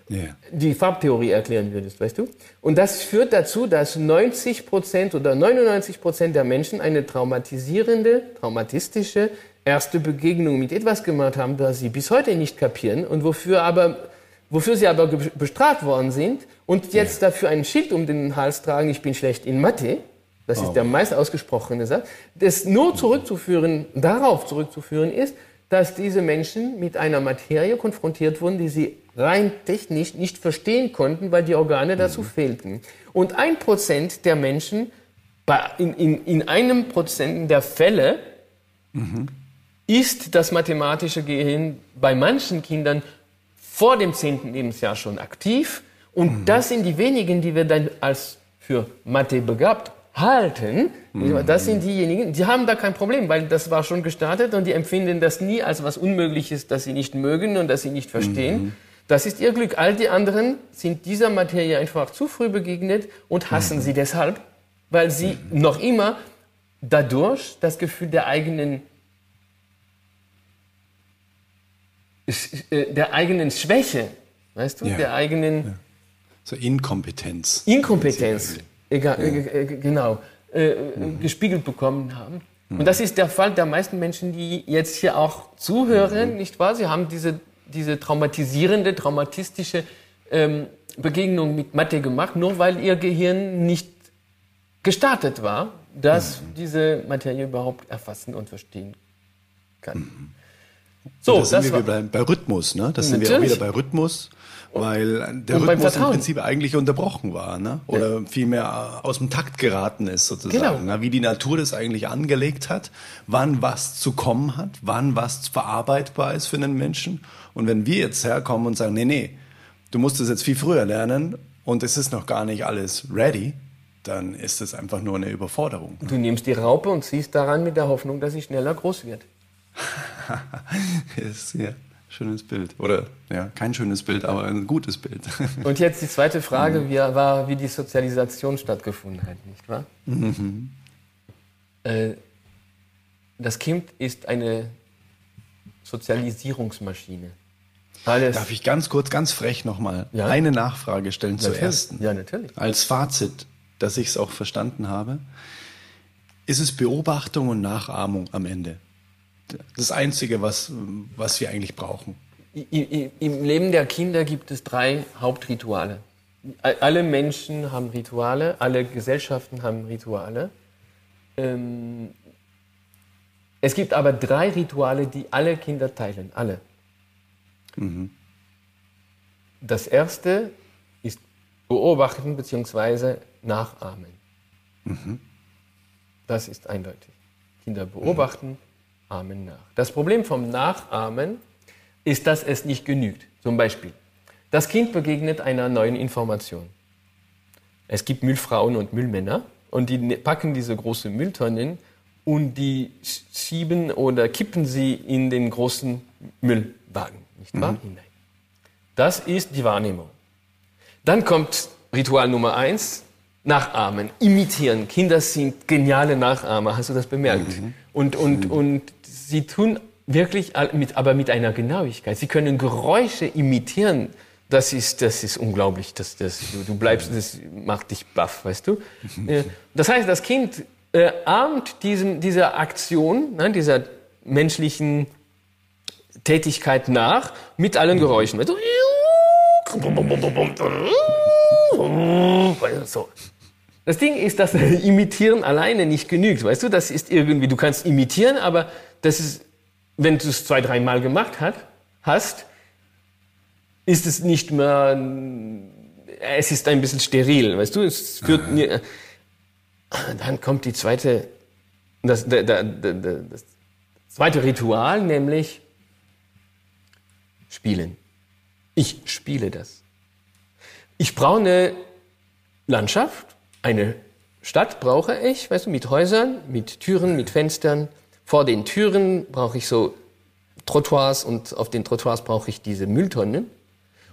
yeah. die Farbtheorie erklären würdest, weißt du? Und das führt dazu, dass 90 Prozent oder 99 Prozent der Menschen eine traumatisierende, traumatistische erste Begegnung mit etwas gemacht haben, das sie bis heute nicht kapieren und wofür aber wofür sie aber bestraft worden sind und jetzt ja. dafür ein Schild um den Hals tragen, ich bin schlecht in Mathe, das oh. ist der meist ausgesprochene Satz, das nur zurückzuführen, darauf zurückzuführen ist, dass diese Menschen mit einer Materie konfrontiert wurden, die sie rein technisch nicht verstehen konnten, weil die Organe dazu mhm. fehlten. Und ein Prozent der Menschen, in, in, in einem Prozent der Fälle, mhm. ist das mathematische Gehirn bei manchen Kindern vor dem zehnten Lebensjahr schon aktiv. Und mhm. das sind die wenigen, die wir dann als für Mathe begabt halten. Mhm. Das sind diejenigen, die haben da kein Problem, weil das war schon gestartet und die empfinden das nie als was Unmögliches, das sie nicht mögen und das sie nicht verstehen. Mhm. Das ist ihr Glück. All die anderen sind dieser Materie einfach zu früh begegnet und hassen mhm. sie deshalb, weil sie mhm. noch immer dadurch das Gefühl der eigenen äh, der eigenen Schwäche, weißt du, Ja. der eigenen Ja. So Inkompetenz. Inkompetenz, egal, äh, äh, genau, äh, äh, gespiegelt bekommen haben. Und das ist der Fall der meisten Menschen, die jetzt hier auch zuhören, nicht wahr? Sie haben diese, diese traumatisierende, traumatistische ähm, Begegnung mit Mathe gemacht, nur weil ihr Gehirn nicht gestartet war, dass diese Materie überhaupt erfassen und verstehen kann. So, da sind das wir wieder bei, Rhythmus, ne? Da sind wir auch wieder bei Rhythmus, weil der Und Rhythmus im. Prinzip eigentlich unterbrochen war, ne? Oder vielmehr aus dem Takt geraten ist sozusagen. Genau. Ne? Wie die Natur das eigentlich angelegt hat, wann was zu kommen hat, wann was verarbeitbar ist für einen Menschen. Und wenn wir jetzt herkommen und sagen, nee, nee, du musst es jetzt viel früher lernen und es ist noch gar nicht alles ready, dann ist es einfach nur eine Überforderung. du nimmst die Raupe und ziehst daran mit der Hoffnung, dass sie schneller groß wird. ist ja schönes Bild. Oder ja, kein schönes Bild, aber ein gutes Bild. Und jetzt die zweite Frage, wie, war, wie die Sozialisation stattgefunden hat, nicht wahr? Äh, das Kind ist eine Sozialisierungsmaschine. Alles, Darf ich ganz kurz, ganz frech nochmal Ja. eine Nachfrage stellen zur Natürlich. ersten? Ja, natürlich. Als Fazit, dass ich es auch verstanden habe, ist es Beobachtung und Nachahmung am Ende. Das Einzige, was, was wir eigentlich brauchen. Im Leben der Kinder gibt es drei Hauptrituale. Alle Menschen haben Rituale, alle Gesellschaften haben Rituale. Ähm, es gibt aber drei Rituale, die alle Kinder teilen, alle. Das erste ist beobachten bzw. nachahmen. Das ist eindeutig. Kinder beobachten, ahmen nach. Das Problem vom Nachahmen ist, dass es nicht genügt. Zum Beispiel, das Kind begegnet einer neuen Information. Es gibt Müllfrauen und Müllmänner und die ne- packen diese große Mülltonnen und die sch- schieben oder kippen sie in den großen Müllwagen, nicht wahr? Hinein. Das ist die Wahrnehmung. Dann kommt Ritual Nummer eins, nachahmen, imitieren. Kinder sind geniale Nachahmer, hast du das bemerkt? Und, und, und sie tun wirklich, mit, aber mit einer Genauigkeit. Sie können Geräusche imitieren. Das ist, das ist unglaublich. Das, das, du, bleibst, das macht dich baff, weißt du? Äh, Das heißt, das Kind äh, ahmt diesem, dieser Aktion, ne, dieser menschlichen Tätigkeit nach mit allen Geräuschen. Weißt du? So. Das Ding ist, dass Imitieren alleine nicht genügt. Weißt du, das ist irgendwie, du kannst imitieren, aber das ist, wenn du es zwei, dreimal gemacht hat, hast, ist es nicht mehr, es ist ein bisschen steril, weißt du, es führt, nie- dann kommt die zweite, das, der, der, das zweite Ritual, nämlich Spielen. Ich spiele das. Ich brauche eine Landschaft, eine Stadt brauche ich, weißt du, mit Häusern, mit Türen, mit Fenstern. Vor den Türen brauche ich so Trottoirs und auf den Trottoirs brauche ich diese Mülltonnen.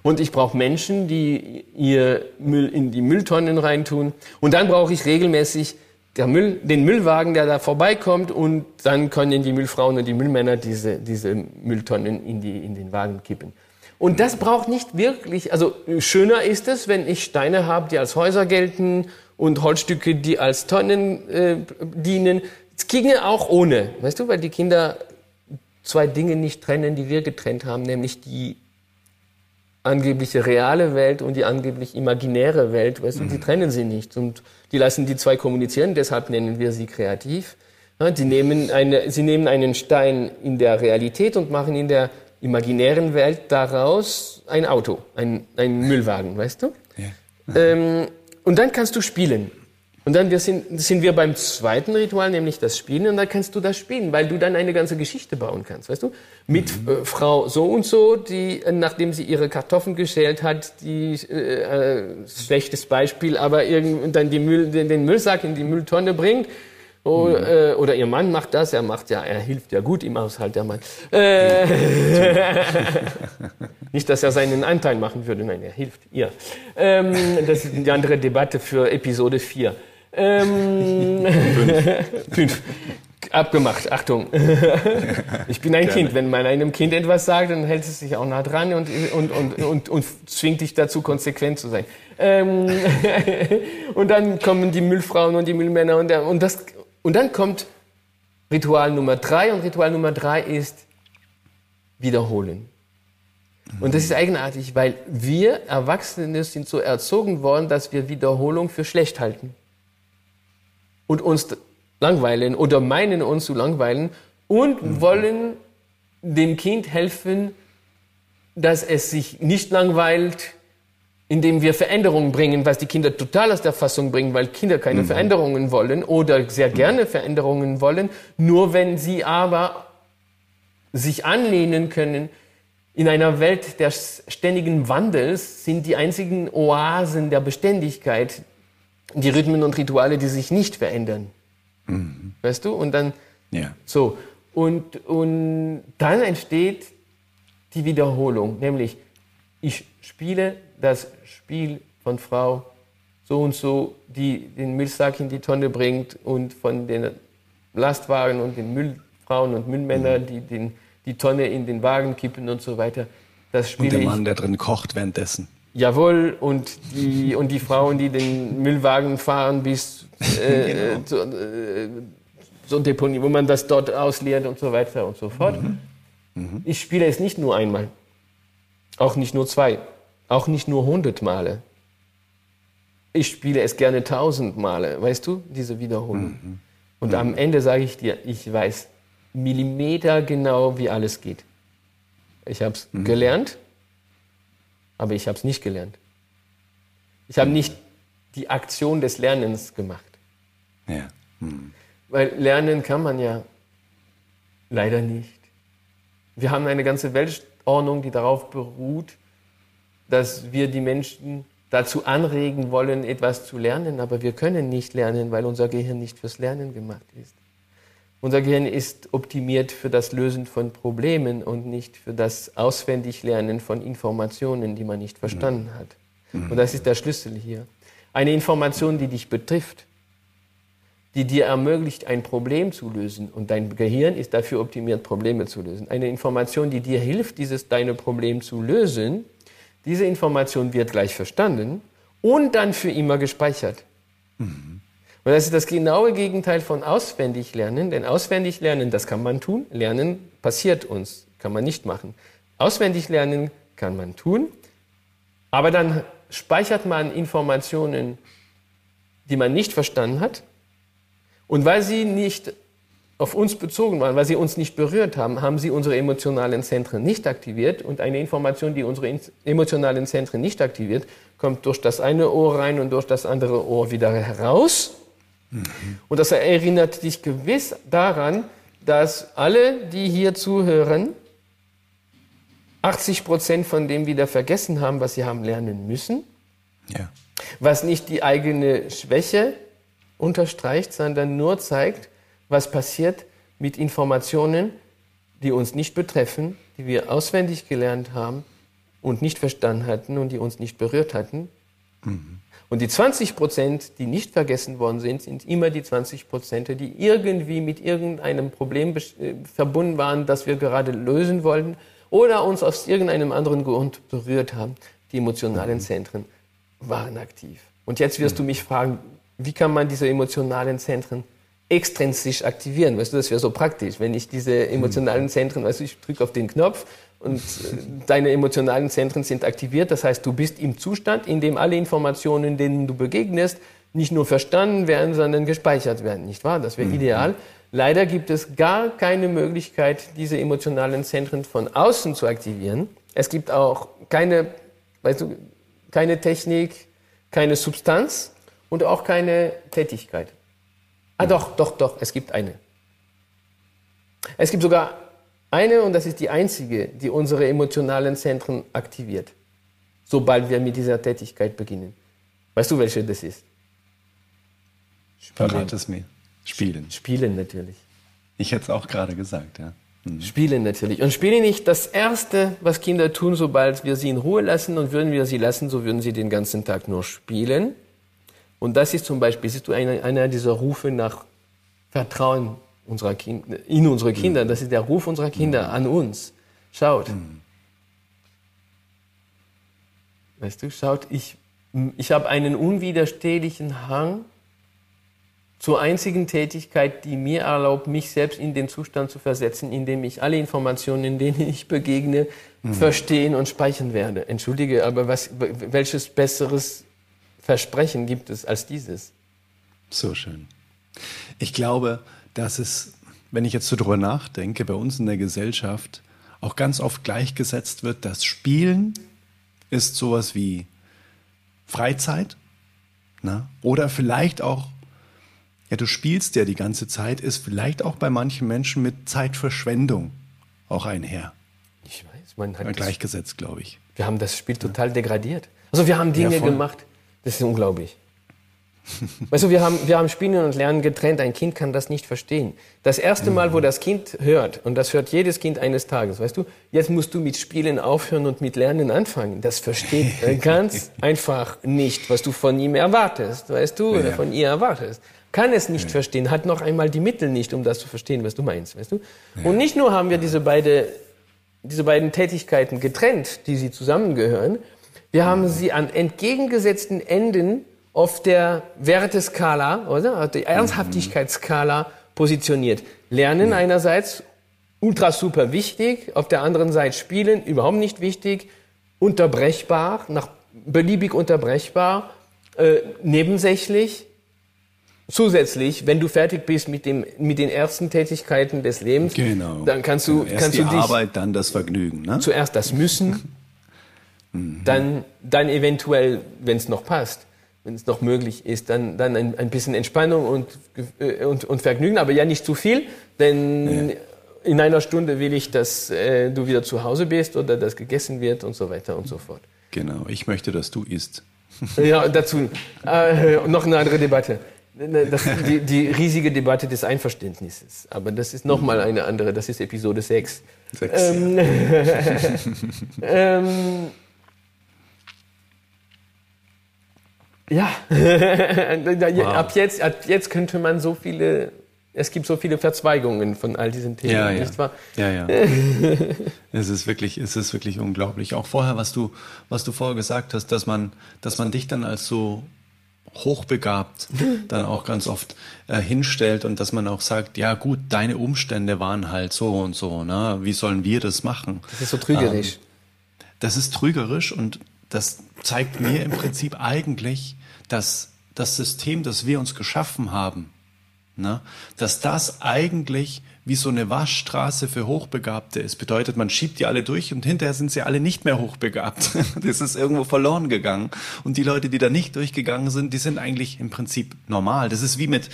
Und ich brauche Menschen, die ihr Müll in die Mülltonnen reintun. Und dann brauche ich regelmäßig Müll, den Müllwagen, der da vorbeikommt. Und dann können die Müllfrauen und die Müllmänner diese, diese Mülltonnen in, die, in den Wagen kippen. Und das braucht nicht wirklich, also schöner ist es, wenn ich Steine habe, die als Häuser gelten und Holzstücke, die als Tonnen äh, dienen. Es ginge auch ohne, weißt du, weil die Kinder zwei Dinge nicht trennen, die wir getrennt haben, nämlich die angebliche reale Welt und die angeblich imaginäre Welt, weißt du, die trennen sie nicht und die lassen die zwei kommunizieren, deshalb nennen wir sie kreativ. Ja, die nehmen eine, sie nehmen einen Stein in der Realität und machen in der imaginären Welt daraus ein Auto, ein, ein Müllwagen, weißt du? Ähm, und dann kannst du spielen. Und dann sind, sind wir beim zweiten Ritual, nämlich das Spielen. Und dann kannst du das spielen, weil du dann eine ganze Geschichte bauen kannst, weißt du? Mit äh, Frau so und so, die, äh, nachdem sie ihre Kartoffeln geschält hat, die, äh, äh, schlechtes Beispiel, aber irgend, dann die Müll, den, den Müllsack in die Mülltonne bringt. Oh, äh, oder ihr Mann macht das, er macht ja, er hilft ja gut im Haushalt, der Mann. Äh, nicht, dass er seinen Anteil machen würde, nein, er hilft ihr. Ähm, das ist die andere Debatte für Episode 4. Ähm, fünf. Abgemacht, Achtung. ich bin ein Gerne. Kind. Wenn man einem Kind etwas sagt, dann hält es sich auch nah dran und, und, und, und, und zwingt dich dazu, konsequent zu sein. Ähm, und dann kommen die Müllfrauen und die Müllmänner und, der, und, das, und dann kommt Ritual Nummer drei und Ritual Nummer drei ist wiederholen. Und das ist eigenartig, weil wir Erwachsene sind so erzogen worden, dass wir Wiederholung für schlecht halten. Und uns langweilen oder meinen uns zu langweilen und mhm. wollen dem Kind helfen, dass es sich nicht langweilt, indem wir Veränderungen bringen, was die Kinder total aus der Fassung bringen, weil Kinder keine mhm. Veränderungen wollen oder sehr gerne Veränderungen wollen, nur wenn sie aber sich anlehnen können. In einer Welt des ständigen Wandels sind die einzigen Oasen der Beständigkeit die Rhythmen und Rituale, die sich nicht verändern. Mhm. Weißt du? Und dann ja. so. Und, und dann entsteht die Wiederholung, nämlich ich spiele das Spiel von Frau so und so, die den Müllsack in die Tonne bringt und von den Lastwagen und den Müllfrauen und Müllmännern, mhm. die den, die Tonne in den Wagen kippen und so weiter. Das spiele und der Mann, ich. der drin kocht währenddessen. Jawohl, und die, und die Frauen, die den Müllwagen fahren bis äh, genau. zur, äh, zur Deponie, wo man das dort ausleert und so weiter und so fort. Mhm. Mhm. Ich spiele es nicht nur einmal, auch nicht nur zwei, auch nicht nur hundert Male. Ich spiele es gerne tausend Male, weißt du, diese Wiederholung. Mhm. Und am Ende sage ich dir, ich weiß Millimeter genau, wie alles geht. Ich habe es mhm. gelernt aber ich habe es nicht gelernt. Ich habe nicht die Aktion des Lernens gemacht. Ja. Hm. Weil lernen kann man ja leider nicht. Wir haben eine ganze Weltordnung, die darauf beruht, dass wir die Menschen dazu anregen wollen, etwas zu lernen, aber wir können nicht lernen, weil unser Gehirn nicht fürs Lernen gemacht ist. Unser Gehirn ist optimiert für das Lösen von Problemen und nicht für das Auswendiglernen von Informationen, die man nicht verstanden hat. Und das ist der Schlüssel hier. Eine Information, die dich betrifft, die dir ermöglicht, ein Problem zu lösen. Und dein Gehirn ist dafür optimiert, Probleme zu lösen. Eine Information, die dir hilft, dieses deine Problem zu lösen, diese Information wird gleich verstanden und dann für immer gespeichert. Mhm. Und das ist das genaue Gegenteil von auswendig lernen, denn auswendig lernen, das kann man tun, lernen passiert uns, kann man nicht machen. Auswendig lernen kann man tun, aber dann speichert man Informationen, die man nicht verstanden hat, und weil sie nicht auf uns bezogen waren, weil sie uns nicht berührt haben, haben sie unsere emotionalen Zentren nicht aktiviert und eine Information, die unsere emotionalen Zentren nicht aktiviert, kommt durch das eine Ohr rein und durch das andere Ohr wieder heraus und das erinnert dich gewiss daran, dass alle, die hier zuhören, 80 Prozent von dem wieder vergessen haben, was sie haben lernen müssen. Ja. Was nicht die eigene Schwäche unterstreicht, sondern nur zeigt, was passiert mit Informationen, die uns nicht betreffen, die wir auswendig gelernt haben und nicht verstanden hatten und die uns nicht berührt hatten. Mhm. Und die 20 Prozent, die nicht vergessen worden sind, sind immer die 20 Prozent, die irgendwie mit irgendeinem Problem äh, verbunden waren, das wir gerade lösen wollten oder uns aus irgendeinem anderen Grund berührt haben. Die emotionalen mhm. Zentren waren aktiv. Und jetzt wirst du mich fragen, wie kann man diese emotionalen Zentren extrinsisch aktivieren? Weißt du, das wäre so praktisch, wenn ich diese emotionalen Zentren, weißt du, ich drücke auf den Knopf und äh, deine emotionalen Zentren sind aktiviert. Das heißt, du bist im Zustand, in dem alle Informationen, denen du begegnest, nicht nur verstanden werden, sondern gespeichert werden. Nicht wahr? Das wäre mhm. ideal. Leider gibt es gar keine Möglichkeit, diese emotionalen Zentren von außen zu aktivieren. Es gibt auch keine, weißt du, keine Technik, keine Substanz und auch keine Tätigkeit. Ah, doch, doch, doch, es gibt eine. Es gibt sogar eine, und das ist die einzige, die unsere emotionalen Zentren aktiviert, sobald wir mit dieser Tätigkeit beginnen. Weißt du, welche das ist? Verrat es mir. Spielen. Spielen natürlich. Ich hätte es auch gerade gesagt, ja. Mhm. Spielen natürlich. Und Spielen nicht das Erste, was Kinder tun, sobald wir sie in Ruhe lassen. Und würden wir sie lassen, so würden sie den ganzen Tag nur spielen. Und das ist zum Beispiel, siehst du, einer, einer dieser Rufe nach Vertrauen unserer Kinder, in unsere Kinder. Das ist der Ruf unserer Kinder an uns. Schaut. Weißt du, schaut, ich, ich habe einen unwiderstehlichen Hang zur einzigen Tätigkeit, die mir erlaubt, mich selbst in den Zustand zu versetzen, in dem ich alle Informationen, in denen ich begegne, mhm. verstehen und speichern werde. Entschuldige, aber was, welches besseres Versprechen gibt es als dieses? So schön. Ich glaube, dass es, wenn ich jetzt so drüber nachdenke, bei uns in der Gesellschaft auch ganz oft gleichgesetzt wird, dass Spielen ist sowas wie Freizeit ne? oder vielleicht auch, ja, du spielst ja die ganze Zeit, ist vielleicht auch bei manchen Menschen mit Zeitverschwendung auch einher. Ich weiß, man hat gleichgesetzt, glaube ich. Wir haben das Spiel total ja. degradiert. Also wir haben Dinge ja, gemacht, das ist unglaublich. Weißt du, wir haben, wir haben Spielen und Lernen getrennt. Ein Kind kann das nicht verstehen. Das erste Mal, wo mhm. das Kind hört, und das hört jedes Kind eines Tages, weißt du, jetzt musst du mit Spielen aufhören und mit Lernen anfangen. Das versteht ganz einfach nicht, was du von ihm erwartest, weißt du, oder von ihr erwartest. Kann es nicht verstehen, hat noch einmal die Mittel nicht, um das zu verstehen, was du meinst, weißt du. Und nicht nur haben wir diese, beide, diese beiden Tätigkeiten getrennt, die sie zusammengehören, wir haben sie an entgegengesetzten Enden auf der Werteskala, oder? Die Ernsthaftigkeitsskala positioniert. Lernen einerseits ultra super wichtig, auf der anderen Seite Spielen überhaupt nicht wichtig, unterbrechbar, nach beliebig unterbrechbar, äh, nebensächlich, zusätzlich, wenn du fertig bist mit dem mit den ersten Tätigkeiten des Lebens, genau. dann kannst du genau. kannst die du dich Arbeit, dann das Vergnügen, ne? Zuerst das Müssen, mhm. dann dann eventuell, wenn es noch passt, wenn es noch möglich ist, dann, dann ein, ein bisschen Entspannung und, äh, und, und Vergnügen, aber ja nicht zu viel, denn ja. in einer Stunde will ich, dass äh, du wieder zu Hause bist oder dass gegessen wird und so weiter und so fort. Genau, ich möchte, dass du isst. Ja, dazu äh, noch eine andere Debatte. Das, die, die, riesige Debatte des Einverständnisses. Aber das ist nochmal eine andere, das ist Episode 6. 6 ähm, ähm, Ja, wow. ab, jetzt, ab jetzt könnte man so viele, es gibt so viele Verzweigungen von all diesen Themen, ja, ja. nicht wahr? Ja, ja. es ist wirklich, es ist wirklich unglaublich. Auch vorher, was du, was du vorher gesagt hast, dass man, dass man dich dann als so hochbegabt dann auch ganz oft äh, hinstellt und dass man auch sagt, ja gut, deine Umstände waren halt so und so, ne? Wie sollen wir das machen? Das ist so trügerisch. Ähm, das ist trügerisch und das zeigt mir im Prinzip eigentlich, dass das System, das wir uns geschaffen haben, ne, dass das eigentlich wie so eine Waschstraße für Hochbegabte ist. Bedeutet, man schiebt die alle durch und hinterher sind sie alle nicht mehr hochbegabt. Das ist irgendwo verloren gegangen. Und die Leute, die da nicht durchgegangen sind, die sind eigentlich im Prinzip normal. Das ist wie mit,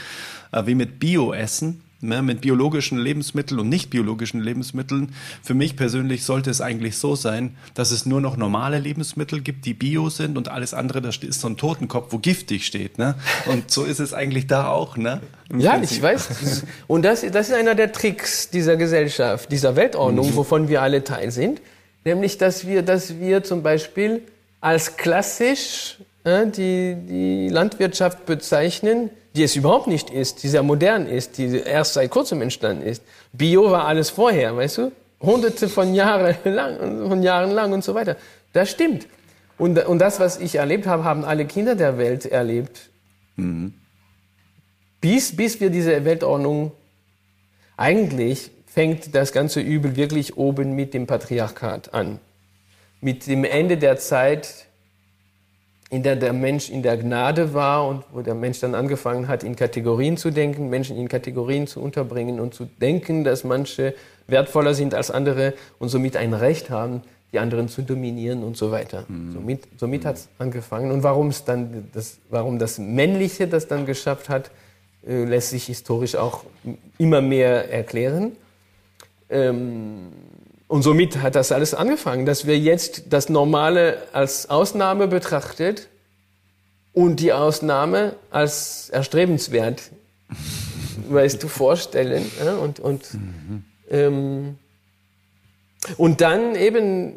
äh, wie mit Bioessen mit biologischen Lebensmitteln und nicht biologischen Lebensmitteln. Für mich persönlich sollte es eigentlich so sein, dass es nur noch normale Lebensmittel gibt, die bio sind und alles andere, da ist so ein Totenkopf, wo giftig steht. Ne? Und so ist es eigentlich da auch. Ne? ja, Prinzip. ich weiß. Und das, das ist einer der Tricks dieser Gesellschaft, dieser Weltordnung, mhm. wovon wir alle Teil sind. Nämlich, dass wir, dass wir zum Beispiel als klassisch die, die Landwirtschaft bezeichnen, die es überhaupt nicht ist, die sehr modern ist, die erst seit kurzem entstanden ist. Bio war alles vorher, weißt du? Hunderte von Jahren lang, von Jahren lang und so weiter. Das stimmt. Und, und das, was ich erlebt habe, haben alle Kinder der Welt erlebt. Mhm. Bis, bis wir diese Weltordnung, eigentlich fängt das ganze Übel wirklich oben mit dem Patriarchat an. Mit dem Ende der Zeit in der der Mensch in der Gnade war und wo der Mensch dann angefangen hat, in Kategorien zu denken, Menschen in Kategorien zu unterbringen und zu denken, dass manche wertvoller sind als andere und somit ein Recht haben, die anderen zu dominieren und so weiter. Mhm. Somit, somit hat es angefangen. Und warum es dann das, warum das Männliche das dann geschafft hat, äh, lässt sich historisch auch immer mehr erklären. Ähm, und somit hat das alles angefangen, dass wir jetzt das Normale als Ausnahme betrachtet und die Ausnahme als erstrebenswert, weißt du, vorstellen. Ja? Und, und, mhm. ähm, und dann eben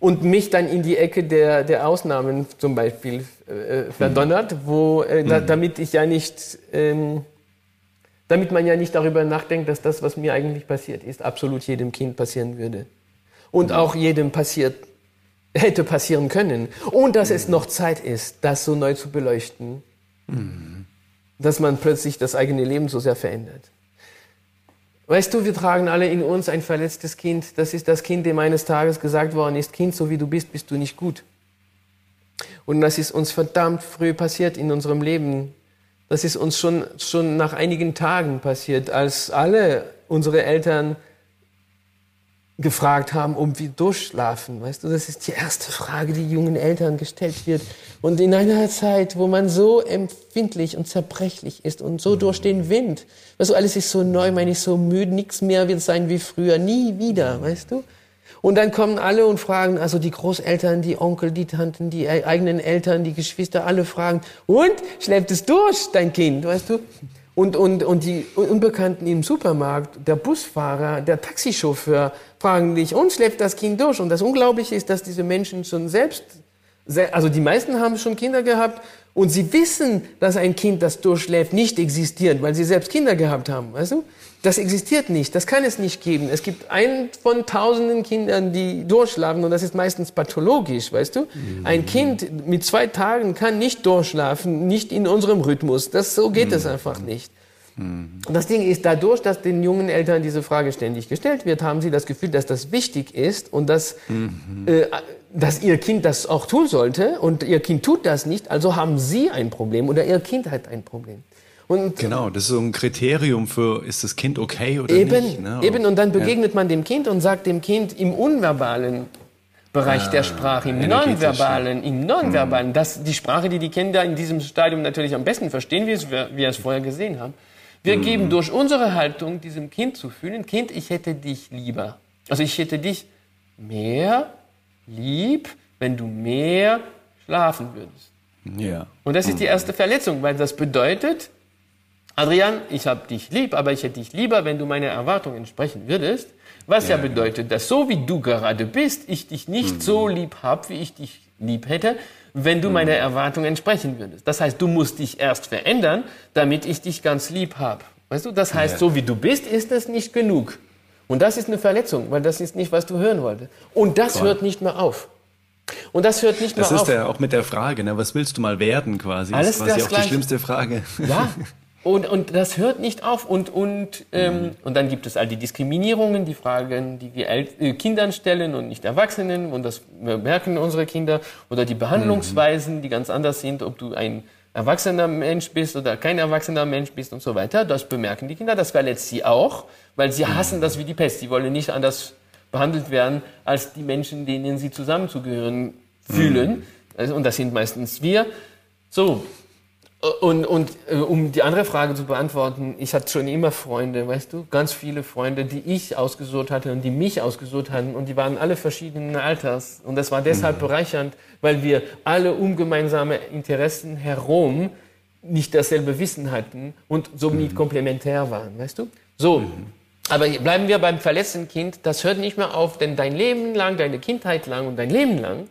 und mich dann in die Ecke der, der Ausnahmen zum Beispiel äh, verdonnert, wo, äh, da, damit ich ja nicht, ähm, damit man ja nicht darüber nachdenkt, dass das, was mir eigentlich passiert ist, absolut jedem Kind passieren würde. Und auch jedem passiert, hätte passieren können. Und dass es noch Zeit ist, das so neu zu beleuchten, dass man plötzlich das eigene Leben so sehr verändert. Weißt du, wir tragen alle in uns ein verletztes Kind. Das ist das Kind, dem eines Tages gesagt worden ist, Kind, so wie du bist, bist du nicht gut. Und das ist uns verdammt früh passiert in unserem Leben. Das ist uns schon, schon nach einigen Tagen passiert, als alle unsere Eltern gefragt haben, ob wir durchschlafen. Weißt du, das ist die erste Frage, die jungen Eltern gestellt wird. Und in einer Zeit, wo man so empfindlich und zerbrechlich ist und so durch den Wind, weißt du, alles ist so neu, man ist so müde, nichts mehr wird sein wie früher, nie wieder, weißt du? Und dann kommen alle und fragen, also die Großeltern, die Onkel, die Tanten, die eigenen Eltern, die Geschwister, alle fragen, und schläft es durch, dein Kind, weißt du? Und, und, und die Unbekannten im Supermarkt, der Busfahrer, der Taxichauffeur fragen dich, und schläft das Kind durch? Und das Unglaubliche ist, dass diese Menschen schon selbst, also die meisten haben schon Kinder gehabt und sie wissen, dass ein Kind, das durchschläft, nicht existiert, weil sie selbst Kinder gehabt haben, weißt du? Das existiert nicht, das kann es nicht geben. Es gibt einen von tausenden Kindern, die durchschlafen und das ist meistens pathologisch, weißt du? Ein Kind mit zwei Tagen kann nicht durchschlafen, nicht in unserem Rhythmus. Das, so geht es einfach nicht. Und das Ding ist, dadurch, dass den jungen Eltern diese Frage ständig gestellt wird, haben sie das Gefühl, dass das wichtig ist und dass, äh, dass ihr Kind das auch tun sollte und ihr Kind tut das nicht, also haben sie ein Problem oder ihr Kind hat ein Problem. Und genau, das ist so ein Kriterium für, ist das Kind okay oder eben, nicht? Ne? Eben, und dann begegnet ja. man dem Kind und sagt dem Kind im unverbalen Bereich ah, der Sprache, im Nonverbalen, im Nonverbalen, hm. das die Sprache, die die Kinder in diesem Stadium natürlich am besten verstehen, wie wir, wir es vorher gesehen haben. Wir hm. geben durch unsere Haltung diesem Kind zu fühlen, Kind, ich hätte dich lieber. Also ich hätte dich mehr lieb, wenn du mehr schlafen würdest. Ja. Und das ist die hm. erste Verletzung, weil das bedeutet, Adrian, ich habe dich lieb, aber ich hätte dich lieber, wenn du meine Erwartungen entsprechen würdest. Was ja, ja bedeutet, dass so wie du gerade bist, ich dich nicht mhm. so lieb habe, wie ich dich lieb hätte, wenn du mhm. meine Erwartungen entsprechen würdest. Das heißt, du musst dich erst verändern, damit ich dich ganz lieb habe. Weißt du, das heißt, ja. so wie du bist, ist das nicht genug. Und das ist eine Verletzung, weil das ist nicht, was du hören wolltest. Und das Voll. hört nicht mehr auf. Und das hört nicht mehr auf. Das ist ja auch mit der Frage, ne? was willst du mal werden quasi? Alles das ist quasi das auch gleich. die schlimmste Frage. Ja, Und, und das hört nicht auf. Und, und, ähm, mhm. und dann gibt es all die Diskriminierungen, die Fragen, die wir El äh, Kindern stellen und nicht Erwachsenen. Und das merken unsere Kinder. Oder die Behandlungsweisen, mhm. die ganz anders sind, ob du ein erwachsener Mensch bist oder kein erwachsener Mensch bist und so weiter. Das bemerken die Kinder. Das verletzt sie auch, weil sie mhm. hassen das wie die Pest. Sie wollen nicht anders behandelt werden als die Menschen, denen sie zusammenzugehören fühlen. Mhm. Also, und das sind meistens wir. So, und, und äh, um die andere Frage zu beantworten, ich hatte schon immer Freunde, weißt du, ganz viele Freunde, die ich ausgesucht hatte und die mich ausgesucht hatten und die waren alle verschiedenen Alters und das war deshalb mhm. bereichernd, weil wir alle um gemeinsame Interessen herum nicht dasselbe Wissen hatten und somit mhm. komplementär waren, weißt du? So, mhm. aber bleiben wir beim verletzten Kind, das hört nicht mehr auf, denn dein Leben lang, deine Kindheit lang und dein Leben lang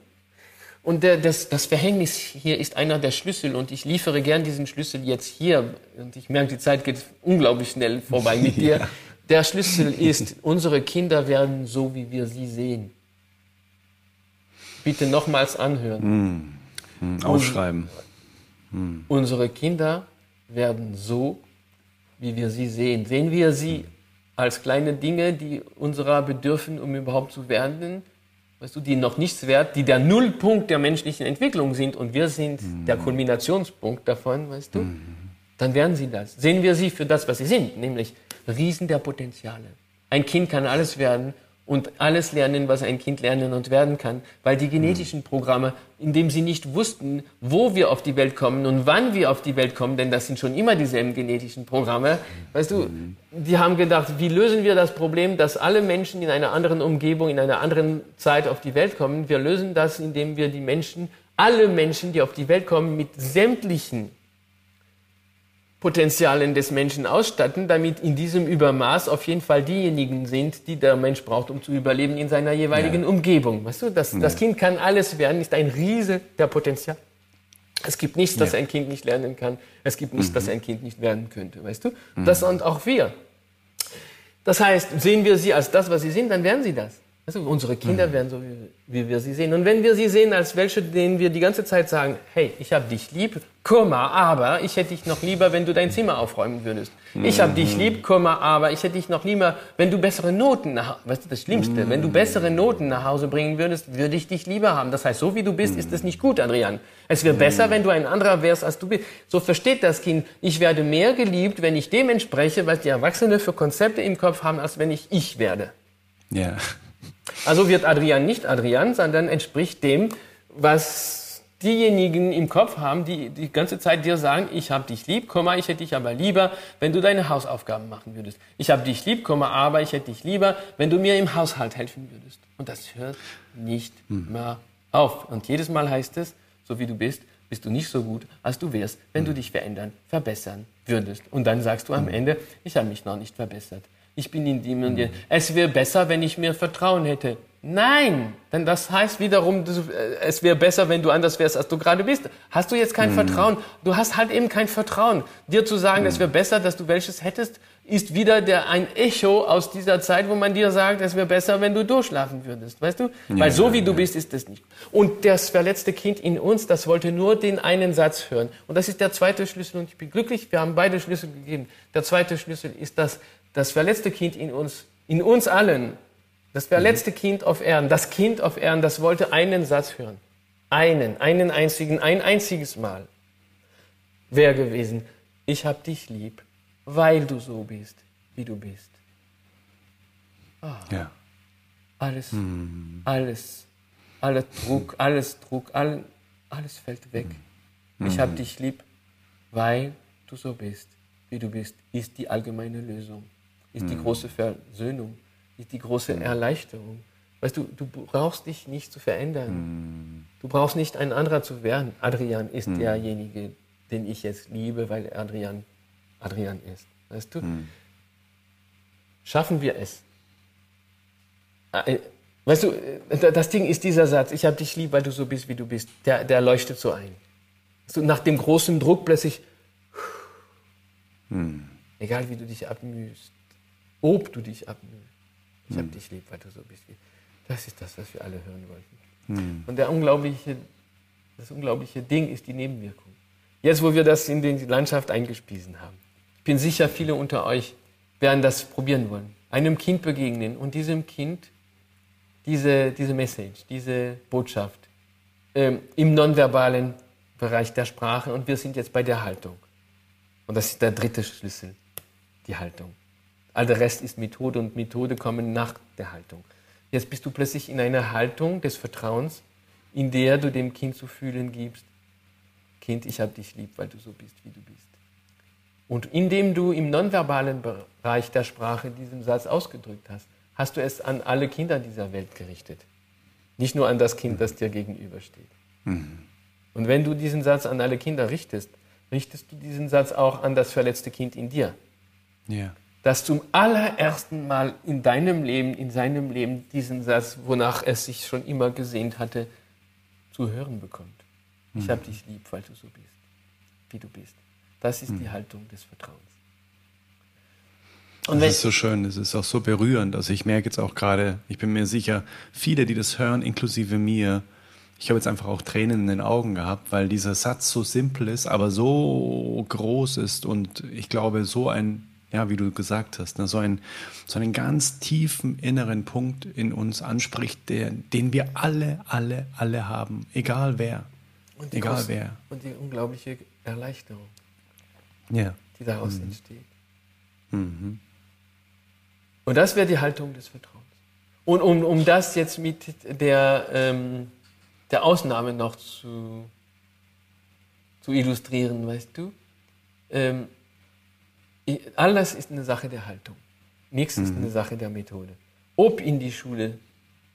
und das, das Verhängnis hier ist einer der Schlüssel und ich liefere gern diesen Schlüssel jetzt hier. Und ich merke, die Zeit geht unglaublich schnell vorbei mit dir. Ja. Der Schlüssel ist, unsere Kinder werden so, wie wir sie sehen. Bitte nochmals anhören. Mm, mm, aufschreiben. Mm. Unsere Kinder werden so, wie wir sie sehen. Sehen wir sie als kleine Dinge, die unserer bedürfen, um überhaupt zu werden? Weißt du, die noch nichts wert, die der Nullpunkt der menschlichen Entwicklung sind und wir sind mhm. der Kulminationspunkt davon, weißt du, mhm. dann werden sie das. Sehen wir sie für das, was sie sind, nämlich Riesen der Potenziale. Ein Kind kann alles werden und alles lernen, was ein Kind lernen und werden kann, weil die genetischen Programme, indem sie nicht wussten, wo wir auf die Welt kommen und wann wir auf die Welt kommen, denn das sind schon immer dieselben genetischen Programme, weißt du, die haben gedacht, wie lösen wir das Problem, dass alle Menschen in einer anderen Umgebung, in einer anderen Zeit auf die Welt kommen? Wir lösen das, indem wir die Menschen, alle Menschen, die auf die Welt kommen, mit sämtlichen Potenzialen des Menschen ausstatten, damit in diesem Übermaß auf jeden Fall diejenigen sind, die der Mensch braucht, um zu überleben in seiner jeweiligen ja. Umgebung. Weißt du, das, ja. das Kind kann alles werden, ist ein Riese der Potenzial. Es gibt nichts, das ja. ein Kind nicht lernen kann. Es gibt nichts, mhm. das ein Kind nicht werden könnte, weißt du? Mhm. Das und auch wir. Das heißt, sehen wir sie als das, was sie sind, dann werden sie das. Also unsere Kinder mhm. werden so, wie, wir sie sehen. Und wenn wir sie sehen als welche, denen wir die ganze Zeit sagen, hey, ich habe dich lieb, Kummer, aber ich hätte dich noch lieber, wenn du dein Zimmer aufräumen würdest. Mhm. Ich habe dich lieb, Kummer, aber ich hätte dich noch lieber, wenn du bessere Noten nach, weißt du, das Schlimmste, mhm. wenn du bessere Noten nach Hause bringen würdest, würde ich dich lieber haben. Das heißt, so wie du bist, ist es nicht gut, Adrian. Es wäre besser, wenn du ein anderer wärst, als du bist. So versteht das Kind. Ich werde mehr geliebt, wenn ich dem entspreche, was die Erwachsenen für Konzepte im Kopf haben, als wenn ich ich werde. Ja. Also wird Adrian nicht Adrian, sondern entspricht dem, was diejenigen im Kopf haben, die die ganze Zeit dir sagen, ich habe dich lieb, ich hätte dich aber lieber, wenn du deine Hausaufgaben machen würdest. Ich habe dich lieb, aber ich hätte dich lieber, wenn du mir im Haushalt helfen würdest. Und das hört nicht hm. mehr auf. Und jedes Mal heißt es, so wie du bist, bist du nicht so gut, als du wärst, wenn hm. du dich verändern, verbessern würdest. Und dann sagst du am hm. Ende, ich habe mich noch nicht verbessert ich bin in dem und dem. Es wäre besser, wenn ich mir Vertrauen hätte. Nein, denn das heißt wiederum, äh, es wäre besser, wenn du anders wärst, als du gerade bist. Hast du jetzt kein mhm. Vertrauen? Du hast halt eben kein Vertrauen. Dir zu sagen, mhm. es wäre besser, dass du welches hättest, ist wieder der, ein Echo aus dieser Zeit, wo man dir sagt, es wäre besser, wenn du durchschlafen würdest. Weißt du? Ja, Weil so wie ja, du bist, ist es nicht. Und das verletzte Kind in uns, das wollte nur den einen Satz hören. Und das ist der zweite Schlüssel. Und ich bin glücklich, wir haben beide Schlüssel gegeben. Der zweite Schlüssel ist das, das verletzte Kind in uns, in uns allen, das verletzte mhm. Kind auf Erden, das Kind auf Erden, das wollte einen Satz hören. Einen, einen einzigen, ein einziges Mal. Wäre gewesen, ich hab dich lieb, weil du so bist, wie du bist. Oh. Ja. Alles, mhm. alles, aller Druck, alles Druck, all, alles fällt weg. Mhm. Ich hab dich lieb, weil du so bist, wie du bist, ist die allgemeine Lösung ist die hm. große Versöhnung, ist die große hm. Erleichterung. Weißt du, du brauchst dich nicht zu verändern. Hm. Du brauchst nicht ein anderer zu werden. Adrian ist derjenige, den ich jetzt liebe, weil Adrian Adrian ist. Weißt du? Schaffen wir es. Äh, weißt du, äh, das Ding ist dieser Satz, ich habe dich lieb, weil du so bist, wie du bist, der, der leuchtet so ein. Du, nach dem großen Druck plötzlich, hm. egal wie du dich abmühst, ob du dich abmühst. Ich hm. habe dich lieb, weil du so bist. Das ist das, was wir alle hören wollten. Hm. Und der unglaubliche, das unglaubliche Ding ist die Nebenwirkung. Jetzt, wo wir das in die Landschaft eingespiesen haben. Ich bin sicher, viele unter euch werden das probieren wollen. Einem Kind begegnen und diesem Kind diese, diese Message, diese Botschaft ähm, im nonverbalen Bereich der Sprache und wir sind jetzt bei der Haltung. Und das ist der dritte Schlüssel, die Haltung. All der Rest ist Methode und Methode kommen nach der Haltung. Jetzt bist du plötzlich in einer Haltung des Vertrauens, in der du dem Kind zu fühlen gibst, Kind, ich habe dich lieb, weil du so bist, wie du bist. Und indem du im nonverbalen Bereich der Sprache diesen Satz ausgedrückt hast, hast du es an alle Kinder dieser Welt gerichtet. Nicht nur an das Kind, das dir gegenübersteht. Mhm. Und wenn du diesen Satz an alle Kinder richtest, richtest du diesen Satz auch an das verletzte Kind in dir. Ja das zum allerersten Mal in deinem Leben, in seinem Leben diesen Satz, wonach er sich schon immer gesehnt hatte, zu hören bekommt. Mhm. Ich habe dich lieb, weil du so bist, wie du bist. Das ist mhm. die Haltung des Vertrauens. Und das ist so schön, es ist auch so berührend. Also ich merke jetzt auch gerade, ich bin mir sicher, viele, die das hören, inklusive mir, ich habe jetzt einfach auch Tränen in den Augen gehabt, weil dieser Satz so simpel ist, aber so groß ist und ich glaube, so ein ja, wie du gesagt hast, ne, so, ein, so einen ganz tiefen inneren Punkt in uns anspricht, der, den wir alle, alle, alle haben, egal wer. Und egal große, wer. Und die unglaubliche Erleichterung, ja. die daraus mhm. entsteht. Mhm. Und das wäre die Haltung des Vertrauens. Und um, um das jetzt mit der, ähm, der Ausnahme noch zu, zu illustrieren, weißt du, ähm, alles ist eine Sache der Haltung. Nichts mhm. ist eine Sache der Methode. Ob in die Schule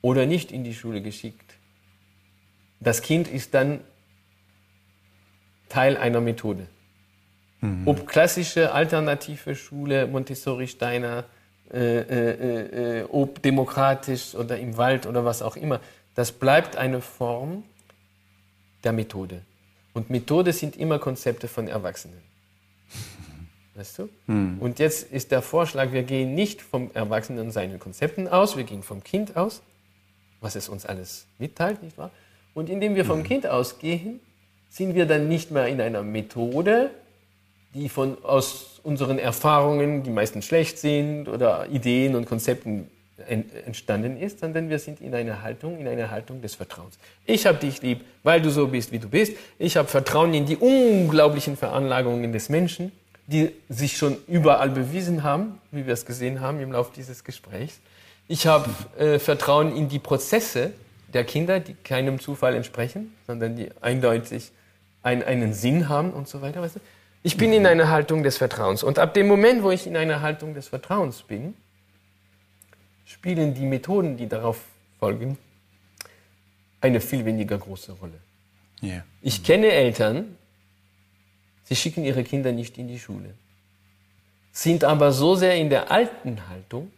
oder nicht in die Schule geschickt, das Kind ist dann Teil einer Methode. Mhm. Ob klassische, alternative Schule, Montessori, Steiner, äh, äh, äh, ob demokratisch oder im Wald oder was auch immer, das bleibt eine Form der Methode. Und Methode sind immer Konzepte von Erwachsenen. Weißt du? Mhm. Und jetzt ist der Vorschlag, wir gehen nicht vom Erwachsenen und seinen Konzepten aus, wir gehen vom Kind aus, was es uns alles mitteilt, nicht wahr? Und indem wir vom mhm. Kind ausgehen, sind wir dann nicht mehr in einer Methode, die von, aus unseren Erfahrungen, die meistens schlecht sind, oder Ideen und Konzepten entstanden ist, sondern wir sind in einer Haltung, in einer Haltung des Vertrauens. Ich habe dich lieb, weil du so bist, wie du bist. Ich habe Vertrauen in die unglaublichen Veranlagungen des Menschen, die sich schon überall bewiesen haben, wie wir es gesehen haben im Laufe dieses Gesprächs. Ich habe äh, Vertrauen in die Prozesse der Kinder, die keinem Zufall entsprechen, sondern die eindeutig ein, einen Sinn haben und so weiter. Weißt du? Ich bin in einer Haltung des Vertrauens. Und ab dem Moment, wo ich in einer Haltung des Vertrauens bin, spielen die Methoden, die darauf folgen, eine viel weniger große Rolle. Yeah. Ich kenne Eltern, sie schicken ihre Kinder nicht in die Schule, sind aber so sehr in der alten Haltung,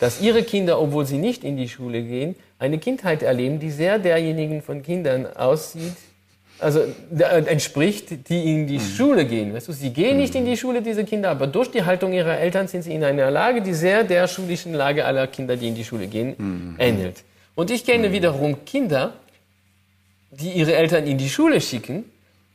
dass ihre Kinder, obwohl sie nicht in die Schule gehen, eine Kindheit erleben, die sehr derjenigen von Kindern aussieht, also äh, entspricht, die in die mhm. Schule gehen. Weißt du, sie gehen nicht in die mhm. Schule, diese Kinder, aber durch die Haltung ihrer Eltern sind sie in einer Lage, die sehr der schulischen Lage aller Kinder, die in die Schule gehen, mhm. ähnelt. Und ich kenne mhm. wiederum Kinder, die ihre Eltern in die Schule schicken,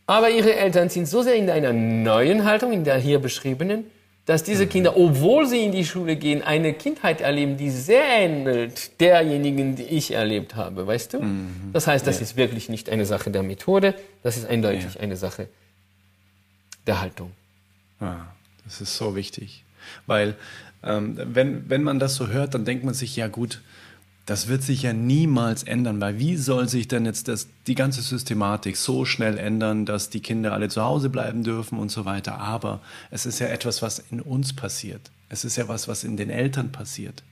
aber ihre Eltern sind so sehr in einer neuen Haltung, in der hier beschriebenen, dass diese Kinder, obwohl sie in die Schule gehen, eine Kindheit erleben, die sehr ähnelt derjenigen, die ich erlebt habe, weißt du? Mhm. Das heißt, das ja. ist wirklich nicht eine Sache der Methode, das ist eindeutig ja. eine Sache der Haltung. Ah, das ist so wichtig, weil ähm, wenn, wenn man das so hört, dann denkt man sich, ja gut, das wird sich ja niemals ändern, weil wie soll sich denn jetzt das, die ganze Systematik so schnell ändern, dass die Kinder alle zu Hause bleiben dürfen und so weiter. Aber es ist ja etwas, was in uns passiert. Es ist ja was, was in den Eltern passiert.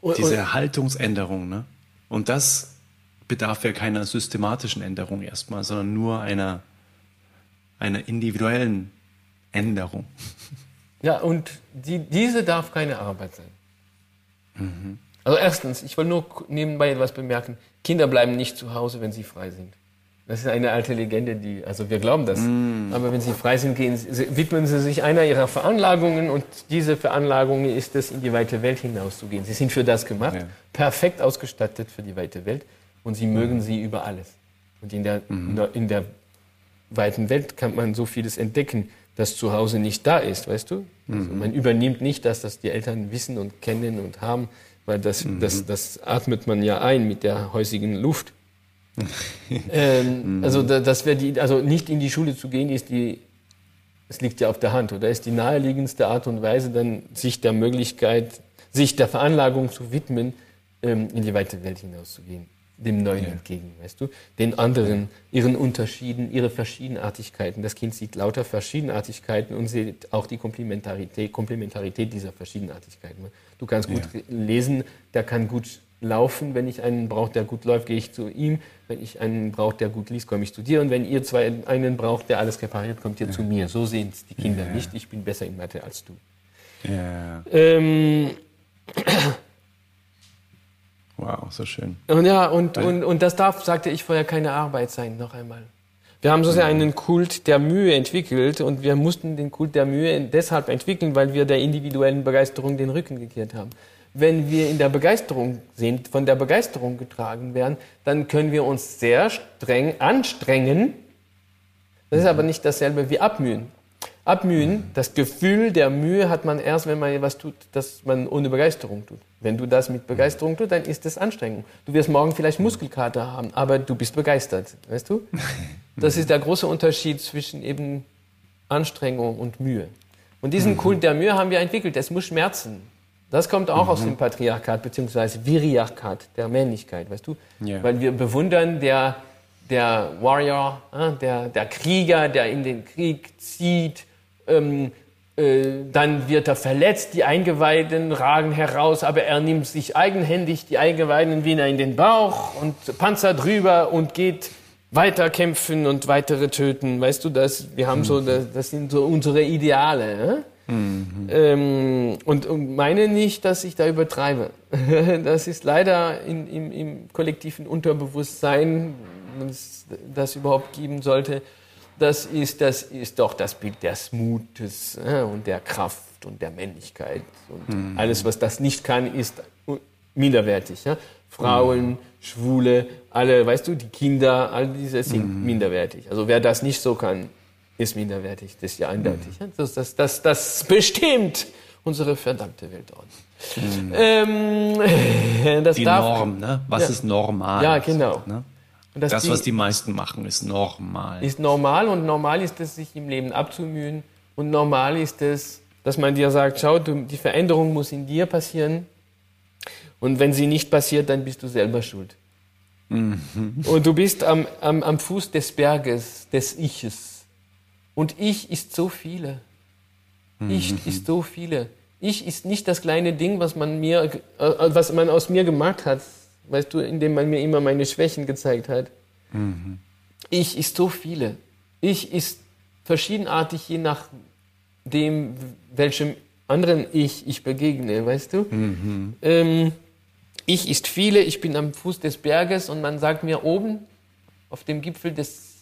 Und, Diese und, Haltungsänderung. Ne? Und das bedarf ja keiner systematischen Änderung erstmal, sondern nur einer, einer individuellen Änderung. Ja, und die, diese darf keine Arbeit sein. Mhm. Also erstens, ich will nur nebenbei etwas bemerken. Kinder bleiben nicht zu Hause, wenn sie frei sind. Das ist eine alte Legende, die, also wir glauben das. Mm. Aber wenn sie frei sind, gehen, widmen sie sich einer ihrer Veranlagungen und diese Veranlagung ist es, in die weite Welt hinauszugehen. Sie sind für das gemacht, ja. perfekt ausgestattet für die weite Welt und sie mögen sie über alles. Und in der, mm. in der weiten Welt kann man so vieles entdecken, das zu Hause nicht da ist, weißt du? Also mm-hmm. man übernimmt nicht das, was die Eltern wissen und kennen und haben, weil das, mhm. das, das atmet man ja ein mit der häusigen Luft. ähm, mhm. Also das wäre die, also nicht in die Schule zu gehen, ist die, es liegt ja auf der Hand, oder ist die naheliegendste Art und Weise, dann sich der Möglichkeit, sich der Veranlagung zu widmen, ähm, in die weite Welt hinauszugehen dem Neuen ja. entgegen, weißt du? Den anderen, ihren Unterschieden, ihre Verschiedenartigkeiten. Das Kind sieht lauter Verschiedenartigkeiten und sieht auch die Komplementarität, Komplementarität dieser Verschiedenartigkeiten. Du kannst gut ja. lesen, der kann gut laufen. Wenn ich einen brauche, der gut läuft, gehe ich zu ihm. Wenn ich einen brauche, der gut liest, komme ich zu dir. Und wenn ihr zwei einen braucht, der alles repariert, kommt ihr ja. zu mir. So sehen es die Kinder nicht. Ich bin besser in Mathe als du. Ja. Ähm, Wow, so schön. Und ja, und, und, und das darf, sagte ich vorher, keine Arbeit sein, noch einmal. Wir haben so sehr einen Kult der Mühe entwickelt und wir mussten den Kult der Mühe deshalb entwickeln, weil wir der individuellen Begeisterung den Rücken gekehrt haben. Wenn wir in der Begeisterung sind, von der Begeisterung getragen werden, dann können wir uns sehr streng anstrengen. Das ist aber nicht dasselbe wie abmühen. Abmühen, das Gefühl der Mühe hat man erst, wenn man etwas tut, das man ohne Begeisterung tut. Wenn du das mit Begeisterung tust, dann ist es Anstrengung. Du wirst morgen vielleicht Muskelkater haben, aber du bist begeistert, weißt du? Das ist der große Unterschied zwischen eben Anstrengung und Mühe. Und diesen mhm. Kult der Mühe haben wir entwickelt. Es muss schmerzen. Das kommt auch mhm. aus dem Patriarchat beziehungsweise Viriarchat, der Männlichkeit, weißt du? Yeah. Weil wir bewundern der, der Warrior, äh, der, der Krieger, der in den Krieg zieht, ähm, äh, dann wird er verletzt, die Eingeweiden ragen heraus, aber er nimmt sich eigenhändig die Eingeweiden wieder in den Bauch und Panzer drüber und geht weiter kämpfen und weitere töten. Weißt du, das, wir haben so, das, das sind so unsere Ideale. Ne? Mhm. Ähm, und, und, meine nicht, dass ich da übertreibe. Das ist leider in, im, im, kollektiven Unterbewusstsein, wenn es das überhaupt geben sollte, das ist, das ist doch das Bild des Mutes äh, und der Kraft und der Männlichkeit. Und mhm. alles, was das nicht kann, ist minderwertig. Ja? Frauen, mhm. Schwule, alle, weißt du, die Kinder, all diese sind mhm. minderwertig. Also wer das nicht so kann, ist minderwertig. Das ist ja eindeutig. Mhm. Das, das, das, das bestimmt unsere verdammte Weltordnung. Mhm. Ähm, die darf, Norm, ne? Was ja. ist normal? Ja, genau. Ne? Das, die, was die meisten machen, ist normal. Ist normal und normal ist es, sich im Leben abzumühen. Und normal ist es, dass man dir sagt, schau, du, die Veränderung muss in dir passieren. Und wenn sie nicht passiert, dann bist du selber schuld. Mhm. Und du bist am, am, am Fuß des Berges, des Iches. Und Ich ist so viele. Ich mhm. ist so viele. Ich ist nicht das kleine Ding, was man mir, äh, was man aus mir gemacht hat, weißt du, indem man mir immer meine Schwächen gezeigt hat. Mhm. Ich ist so viele. Ich ist verschiedenartig, je nachdem, welchem anderen Ich ich begegne, weißt du? Mhm. Ähm, ich ist viele, ich bin am Fuß des Berges und man sagt mir oben auf dem Gipfel des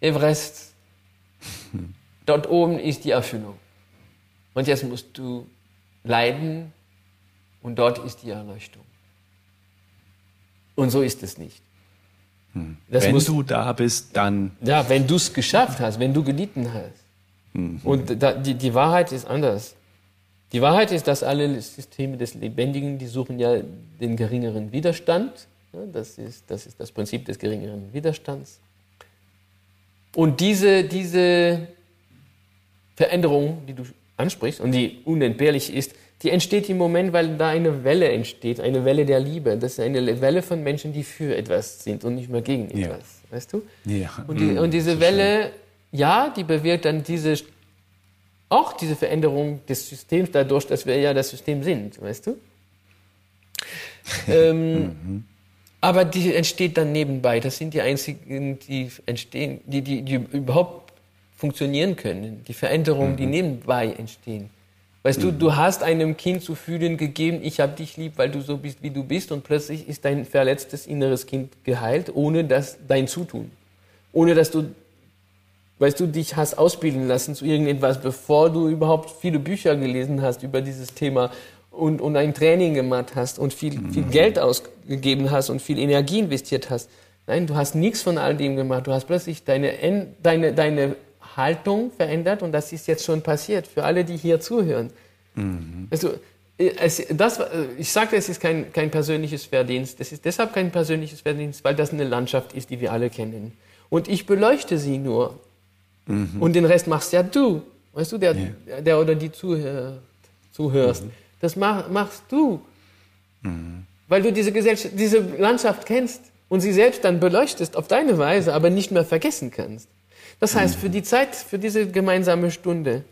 Everest, dort oben ist die Erfüllung. Und jetzt musst du leiden und dort ist die Erleuchtung. Und so ist es nicht. Hm. wenn muss, du da bist, dann. Ja, wenn du es geschafft hast, wenn du gelitten hast. Mhm. Und da, die, die Wahrheit ist anders. Die Wahrheit ist, dass alle Systeme des Lebendigen, die suchen ja den geringeren Widerstand. Das ist das, ist das Prinzip des geringeren Widerstands. Und diese, diese Veränderung, die du ansprichst und die unentbehrlich ist, die entsteht im Moment, weil da eine Welle entsteht, eine Welle der Liebe. Das ist eine Welle von Menschen, die für etwas sind und nicht mehr gegen etwas. Ja. Weißt du? Ja. Und, die, mhm. und diese Welle, ja, die bewirkt dann diese auch diese Veränderung des Systems dadurch, dass wir ja das System sind, weißt du? ähm, mhm. Aber die entsteht dann nebenbei. Das sind die einzigen, die entstehen, die, die, die überhaupt funktionieren können. Die Veränderungen, mhm. die nebenbei entstehen. Weißt mhm. du, du hast einem Kind zu fühlen gegeben, ich habe dich lieb, weil du so bist, wie du bist, und plötzlich ist dein verletztes inneres Kind geheilt, ohne dass dein Zutun. Ohne dass du weißt du, dich hast ausbilden lassen zu irgendetwas, bevor du überhaupt viele Bücher gelesen hast über dieses Thema und, und ein Training gemacht hast und viel, viel mhm. Geld ausgegeben hast und viel Energie investiert hast. Nein, du hast nichts von all dem gemacht. Du hast plötzlich deine, deine, deine Haltung verändert und das ist jetzt schon passiert für alle, die hier zuhören. Mhm. Also, es, das, ich sagte, es ist kein, kein persönliches Verdienst. Es ist deshalb kein persönliches Verdienst, weil das eine Landschaft ist, die wir alle kennen. Und ich beleuchte sie nur. Mhm. Und den Rest machst ja du. Weißt du, der, ja. der oder die zuhör, zuhörst. Mhm. Das mach, machst du. Mhm. Weil du diese, Gesellschaft, diese Landschaft kennst und sie selbst dann beleuchtest auf deine Weise, aber nicht mehr vergessen kannst. Das heißt, für die Zeit, für diese gemeinsame Stunde,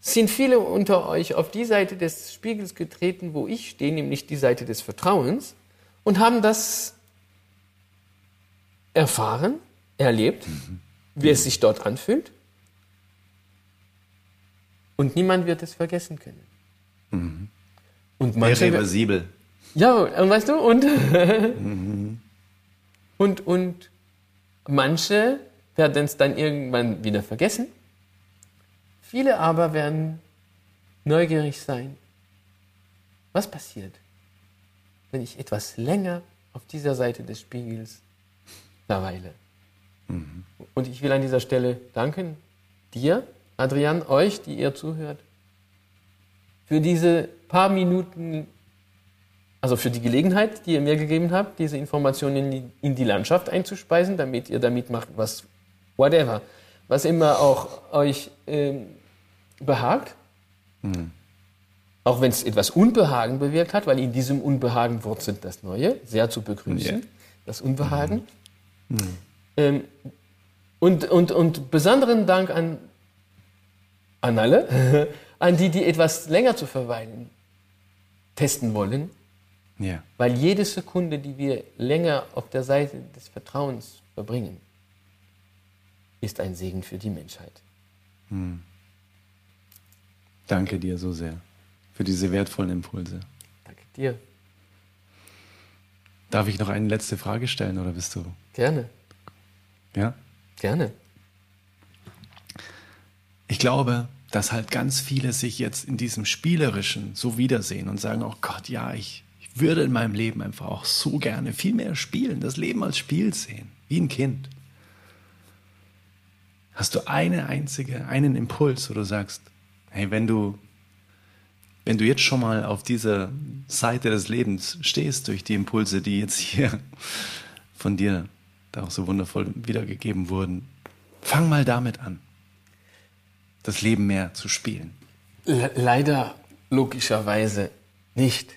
sind viele unter euch auf die Seite des Spiegels getreten, wo ich stehe, nämlich die Seite des Vertrauens, und haben das erfahren, erlebt. Mhm wie es sich dort anfühlt. Und niemand wird es vergessen können. Mhm. Und manche, Irreversibel. Ja, und weißt du, und, mhm. und, und manche werden es dann irgendwann wieder vergessen. Viele aber werden neugierig sein. Was passiert, wenn ich etwas länger auf dieser Seite des Spiegels verweile? Mhm. Und ich will an dieser Stelle danken dir, Adrian, euch, die ihr zuhört, für diese paar Minuten, also für die Gelegenheit, die ihr mir gegeben habt, diese Informationen in die, in die Landschaft einzuspeisen, damit ihr damit macht, was, whatever, was immer auch euch ähm, behagt. Mhm. Auch wenn es etwas Unbehagen bewirkt hat, weil in diesem Unbehagen wurzelt das Neue, sehr zu begrüßen, ja. das Unbehagen. Mhm. Mhm. Ähm, und, und, und besonderen Dank an, an alle, an die, die etwas länger zu verweilen testen wollen. Ja. Weil jede Sekunde, die wir länger auf der Seite des Vertrauens verbringen, ist ein Segen für die Menschheit. Hm. Danke dir so sehr für diese wertvollen Impulse. Danke dir. Darf ich noch eine letzte Frage stellen oder bist du? Gerne. Ja? Gerne. Ich glaube, dass halt ganz viele sich jetzt in diesem Spielerischen so wiedersehen und sagen, oh Gott, ja, ich, ich würde in meinem Leben einfach auch so gerne viel mehr spielen, das Leben als Spiel sehen, wie ein Kind. Hast du eine einzige, einen Impuls, wo du sagst, hey, wenn du, wenn du jetzt schon mal auf dieser Seite des Lebens stehst, durch die Impulse, die jetzt hier von dir da auch so wundervoll wiedergegeben wurden, fang mal damit an das Leben mehr zu spielen? Leider logischerweise nicht.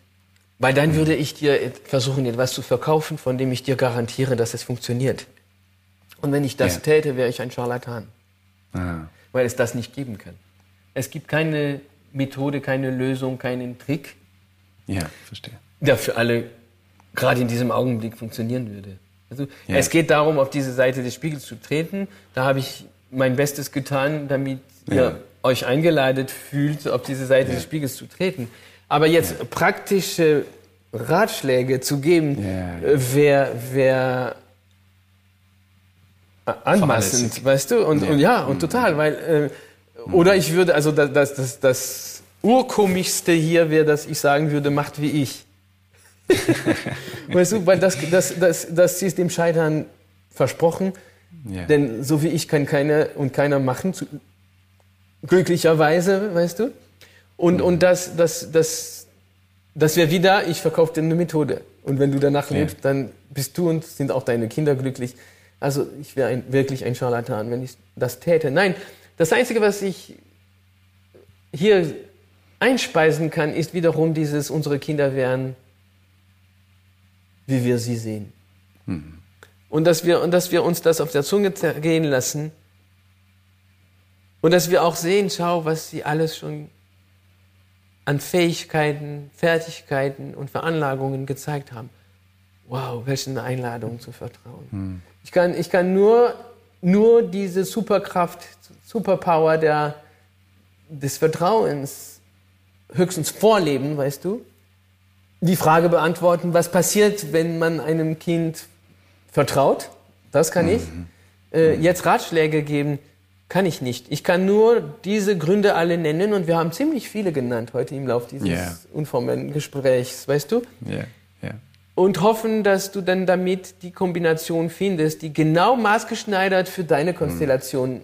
Weil dann würde ich dir versuchen, etwas zu verkaufen, von dem ich dir garantiere, dass es funktioniert. Und wenn ich das ja. täte, wäre ich ein Scharlatan. Aha. Weil es das nicht geben kann. Es gibt keine Methode, keine Lösung, keinen Trick. Ja, verstehe. Der für alle gerade in diesem Augenblick funktionieren würde. Also ja. es geht darum, auf diese Seite des Spiegels zu treten. Da habe ich mein Bestes getan, damit ja. ihr euch eingeleitet fühlt, auf diese Seite ja. des Spiegels zu treten. Aber jetzt praktische Ratschläge zu geben, wäre wär anmaßend, weißt du? Und, und, ja, und mhm. total, weil äh, oder ich würde, also das, das, das, das urkomischste hier wäre, dass ich sagen würde, macht wie ich. weißt du, weil das, das, das, das ist dem Scheitern versprochen. Ja. Denn so wie ich kann keiner und keiner machen, zu, glücklicherweise, weißt du? Und, mhm. und das, das, das, das wäre wieder, ich verkaufe dir eine Methode. Und wenn du danach ja. lebst, dann bist du und sind auch deine Kinder glücklich. Also ich wäre ein, wirklich ein Scharlatan, wenn ich das täte. Nein, das Einzige, was ich hier einspeisen kann, ist wiederum dieses, unsere Kinder wären, wie wir sie sehen. Mhm. Und dass, wir, und dass wir uns das auf der Zunge gehen lassen und dass wir auch sehen, schau, was sie alles schon an Fähigkeiten, Fertigkeiten und Veranlagungen gezeigt haben. Wow, welche Einladung zu vertrauen. Hm. Ich, kann, ich kann nur, nur diese Superkraft, Superpower der, des Vertrauens höchstens vorleben, weißt du? Die Frage beantworten, was passiert, wenn man einem Kind vertraut, das kann ich. Mhm. Äh, jetzt Ratschläge geben, kann ich nicht. Ich kann nur diese Gründe alle nennen und wir haben ziemlich viele genannt heute im Laufe dieses yeah. unformellen Gesprächs, weißt du? Yeah. Und hoffen, dass du dann damit die Kombination findest, die genau maßgeschneidert für deine Konstellation mhm.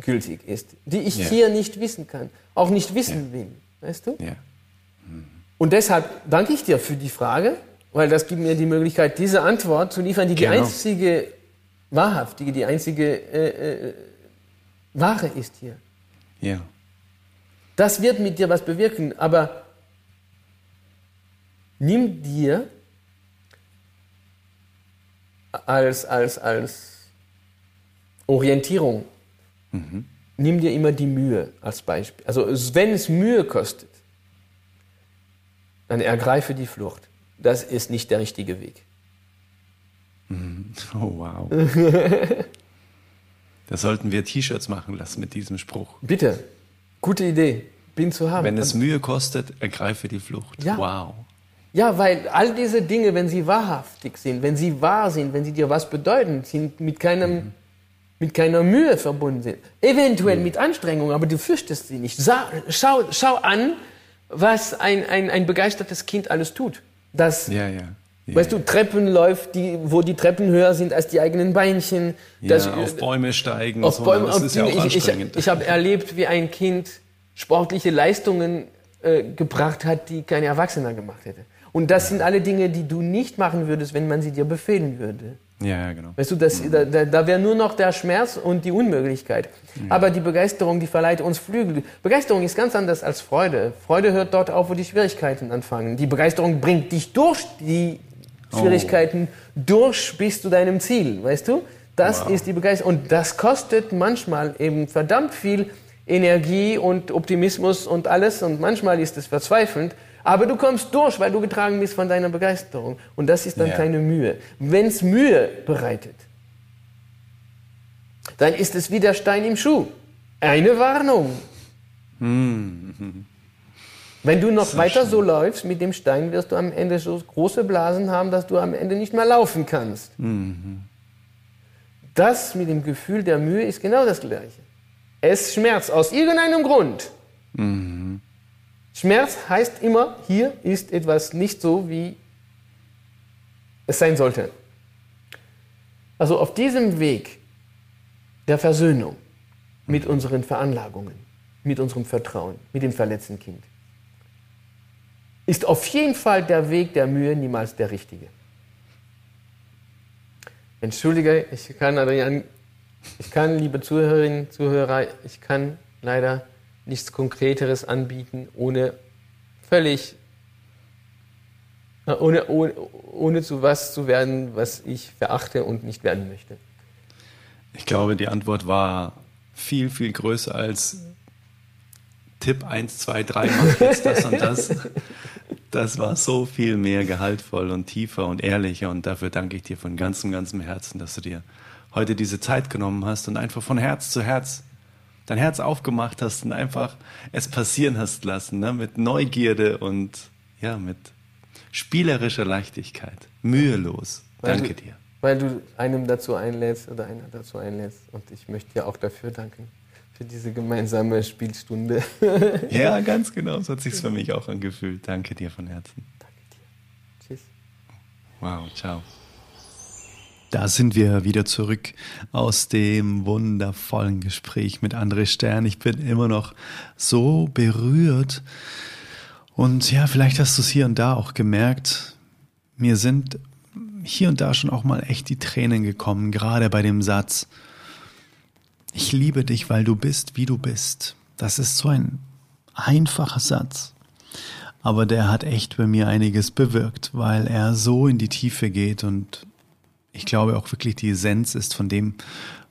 gültig ist, die ich hier nicht wissen kann, auch nicht wissen will, weißt du? Mhm. Und deshalb danke ich dir für die Frage weil das gibt mir die Möglichkeit, diese Antwort zu liefern, die genau. die einzige wahrhaftige, die einzige äh, äh, wahre ist hier. Ja. Das wird mit dir was bewirken, aber nimm dir als, als, als Orientierung, mhm. nimm dir immer die Mühe als Beispiel. Also wenn es Mühe kostet, dann ergreife die Flucht das ist nicht der richtige Weg. Mhm. Oh, wow. da sollten wir T-Shirts machen lassen mit diesem Spruch. Bitte. Gute Idee. Bin zu haben. Wenn es Mühe kostet, ergreife die Flucht. Ja. Wow. Ja, weil all diese Dinge, wenn sie wahrhaftig sind, wenn sie wahr sind, wenn sie dir was bedeuten, sind mit keinem, mhm. mit keiner Mühe verbunden sind. Eventuell mhm. mit Anstrengung, aber du fürchtest sie nicht. Schau, schau an, was ein, ein, ein begeistertes Kind alles tut. Das, ja, ja. Ja, weißt du, Treppen läuft, die, wo die Treppen höher sind als die eigenen Beinchen. Ja, das, auf Bäume steigen. Auf so, Bäume, das ist ja auch ich, ich, ich habe erlebt, wie ein Kind sportliche Leistungen äh, gebracht hat, die kein Erwachsener gemacht hätte. Und das ja. sind alle Dinge, die du nicht machen würdest, wenn man sie dir befehlen würde. Ja, genau. Weißt du, das, mhm. da, da, wäre nur noch der Schmerz und die Unmöglichkeit. Mhm. Aber die Begeisterung, die verleiht uns Flügel. Begeisterung ist ganz anders als Freude. Freude hört dort auf, wo die Schwierigkeiten anfangen. Die Begeisterung bringt dich durch die oh. Schwierigkeiten oh. durch bis zu deinem Ziel, weißt du? Das wow. ist die Begeisterung. Und das kostet manchmal eben verdammt viel Energie und Optimismus und alles. Und manchmal ist es verzweifelnd. Aber du kommst durch, weil du getragen bist von deiner Begeisterung. Und das ist dann ja. keine Mühe. Wenn es Mühe bereitet, dann ist es wie der Stein im Schuh. Eine Warnung. Mhm. Wenn du noch so weiter schön. so läufst mit dem Stein, wirst du am Ende so große Blasen haben, dass du am Ende nicht mehr laufen kannst. Mhm. Das mit dem Gefühl der Mühe ist genau das Gleiche. Es schmerzt aus irgendeinem Grund. Mhm. Schmerz heißt immer, hier ist etwas nicht so, wie es sein sollte. Also auf diesem Weg der Versöhnung mit unseren Veranlagungen, mit unserem Vertrauen, mit dem verletzten Kind, ist auf jeden Fall der Weg der Mühe niemals der richtige. Entschuldige, ich kann, Adrian, ich kann, liebe Zuhörerinnen, Zuhörer, ich kann leider nichts Konkreteres anbieten, ohne völlig, ohne, ohne, ohne zu was zu werden, was ich verachte und nicht werden möchte. Ich glaube, die Antwort war viel, viel größer als Tipp 1, 2, 3, mach jetzt das und das. Das war so viel mehr gehaltvoll und tiefer und ehrlicher und dafür danke ich dir von ganzem, ganzem Herzen, dass du dir heute diese Zeit genommen hast und einfach von Herz zu Herz dein Herz aufgemacht hast und einfach es passieren hast lassen, ne? mit Neugierde und ja, mit spielerischer Leichtigkeit, mühelos. Weil danke du, dir. Weil du einem dazu einlädst oder einer dazu einlädst und ich möchte dir auch dafür danken für diese gemeinsame Spielstunde. ja, ganz genau. So hat sich für mich auch angefühlt. Danke dir von Herzen. Danke dir. Tschüss. Wow, ciao. Da sind wir wieder zurück aus dem wundervollen Gespräch mit André Stern. Ich bin immer noch so berührt. Und ja, vielleicht hast du es hier und da auch gemerkt. Mir sind hier und da schon auch mal echt die Tränen gekommen, gerade bei dem Satz, ich liebe dich, weil du bist, wie du bist. Das ist so ein einfacher Satz. Aber der hat echt bei mir einiges bewirkt, weil er so in die Tiefe geht und ich glaube auch wirklich die Essenz ist von dem,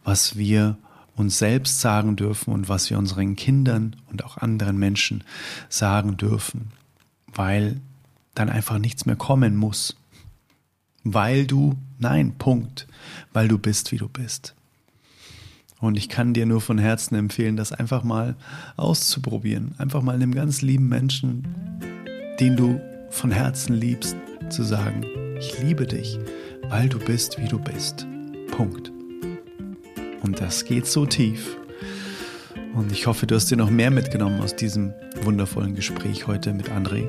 was wir uns selbst sagen dürfen und was wir unseren Kindern und auch anderen Menschen sagen dürfen, weil dann einfach nichts mehr kommen muss. Weil du, nein, Punkt, weil du bist, wie du bist. Und ich kann dir nur von Herzen empfehlen, das einfach mal auszuprobieren. Einfach mal einem ganz lieben Menschen, den du von Herzen liebst, zu sagen, ich liebe dich, weil du bist, wie du bist. Punkt. Und das geht so tief. Und ich hoffe, du hast dir noch mehr mitgenommen aus diesem wundervollen Gespräch heute mit André.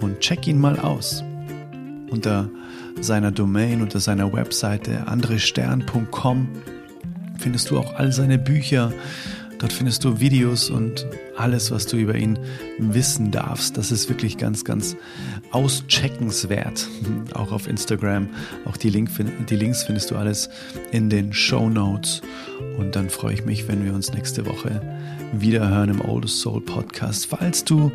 Und check ihn mal aus. Unter seiner Domain, unter seiner Webseite andrestern.com findest du auch all seine Bücher. Dort findest du Videos und alles, was du über ihn wissen darfst. Das ist wirklich ganz, ganz auscheckenswert. Auch auf Instagram. Auch die, Link, die Links findest du alles in den Show Notes. Und dann freue ich mich, wenn wir uns nächste Woche wiederhören im Oldest Soul Podcast. Falls du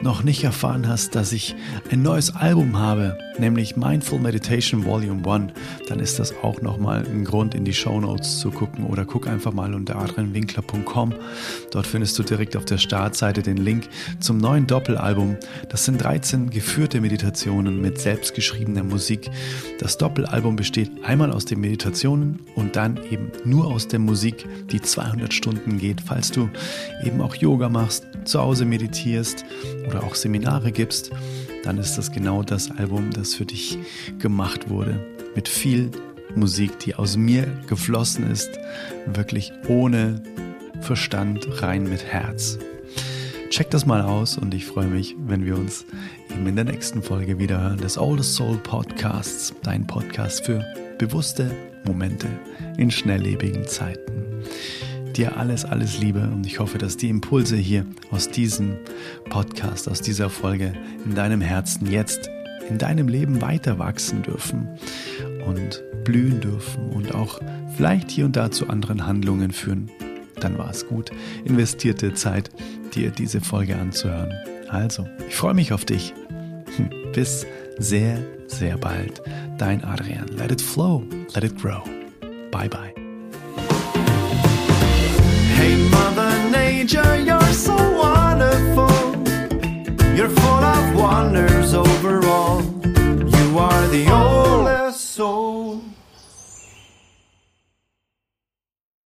noch nicht erfahren hast, dass ich ein neues Album habe, nämlich Mindful Meditation Volume 1, dann ist das auch nochmal ein Grund, in die Show Notes zu gucken oder guck einfach mal unter adrianwinkler.com. Dort findest du direkt auf der Startseite den Link zum neuen Doppelalbum. Das sind 13 geführte Meditationen mit selbstgeschriebener Musik. Das Doppelalbum besteht einmal aus den Meditationen und dann eben nur aus der Musik, die 200 Stunden geht. Falls du eben auch Yoga machst, zu Hause meditierst oder auch Seminare gibst, dann ist das genau das Album, das für dich gemacht wurde. Mit viel Musik, die aus mir geflossen ist, wirklich ohne Verstand, rein mit Herz. Check das mal aus und ich freue mich, wenn wir uns eben in der nächsten Folge wieder des Oldest Soul Podcasts, dein Podcast für bewusste Momente in schnelllebigen Zeiten dir alles, alles Liebe und ich hoffe, dass die Impulse hier aus diesem Podcast, aus dieser Folge in deinem Herzen jetzt in deinem Leben weiter wachsen dürfen und blühen dürfen und auch vielleicht hier und da zu anderen Handlungen führen. Dann war es gut, investierte Zeit, dir diese Folge anzuhören. Also, ich freue mich auf dich. Hm, bis sehr, sehr bald. Dein Adrian. Let it flow, let it grow. Bye bye. Hey Mother Nature, you're so wonderful. You're full of wonders overall. You are the oldest soul.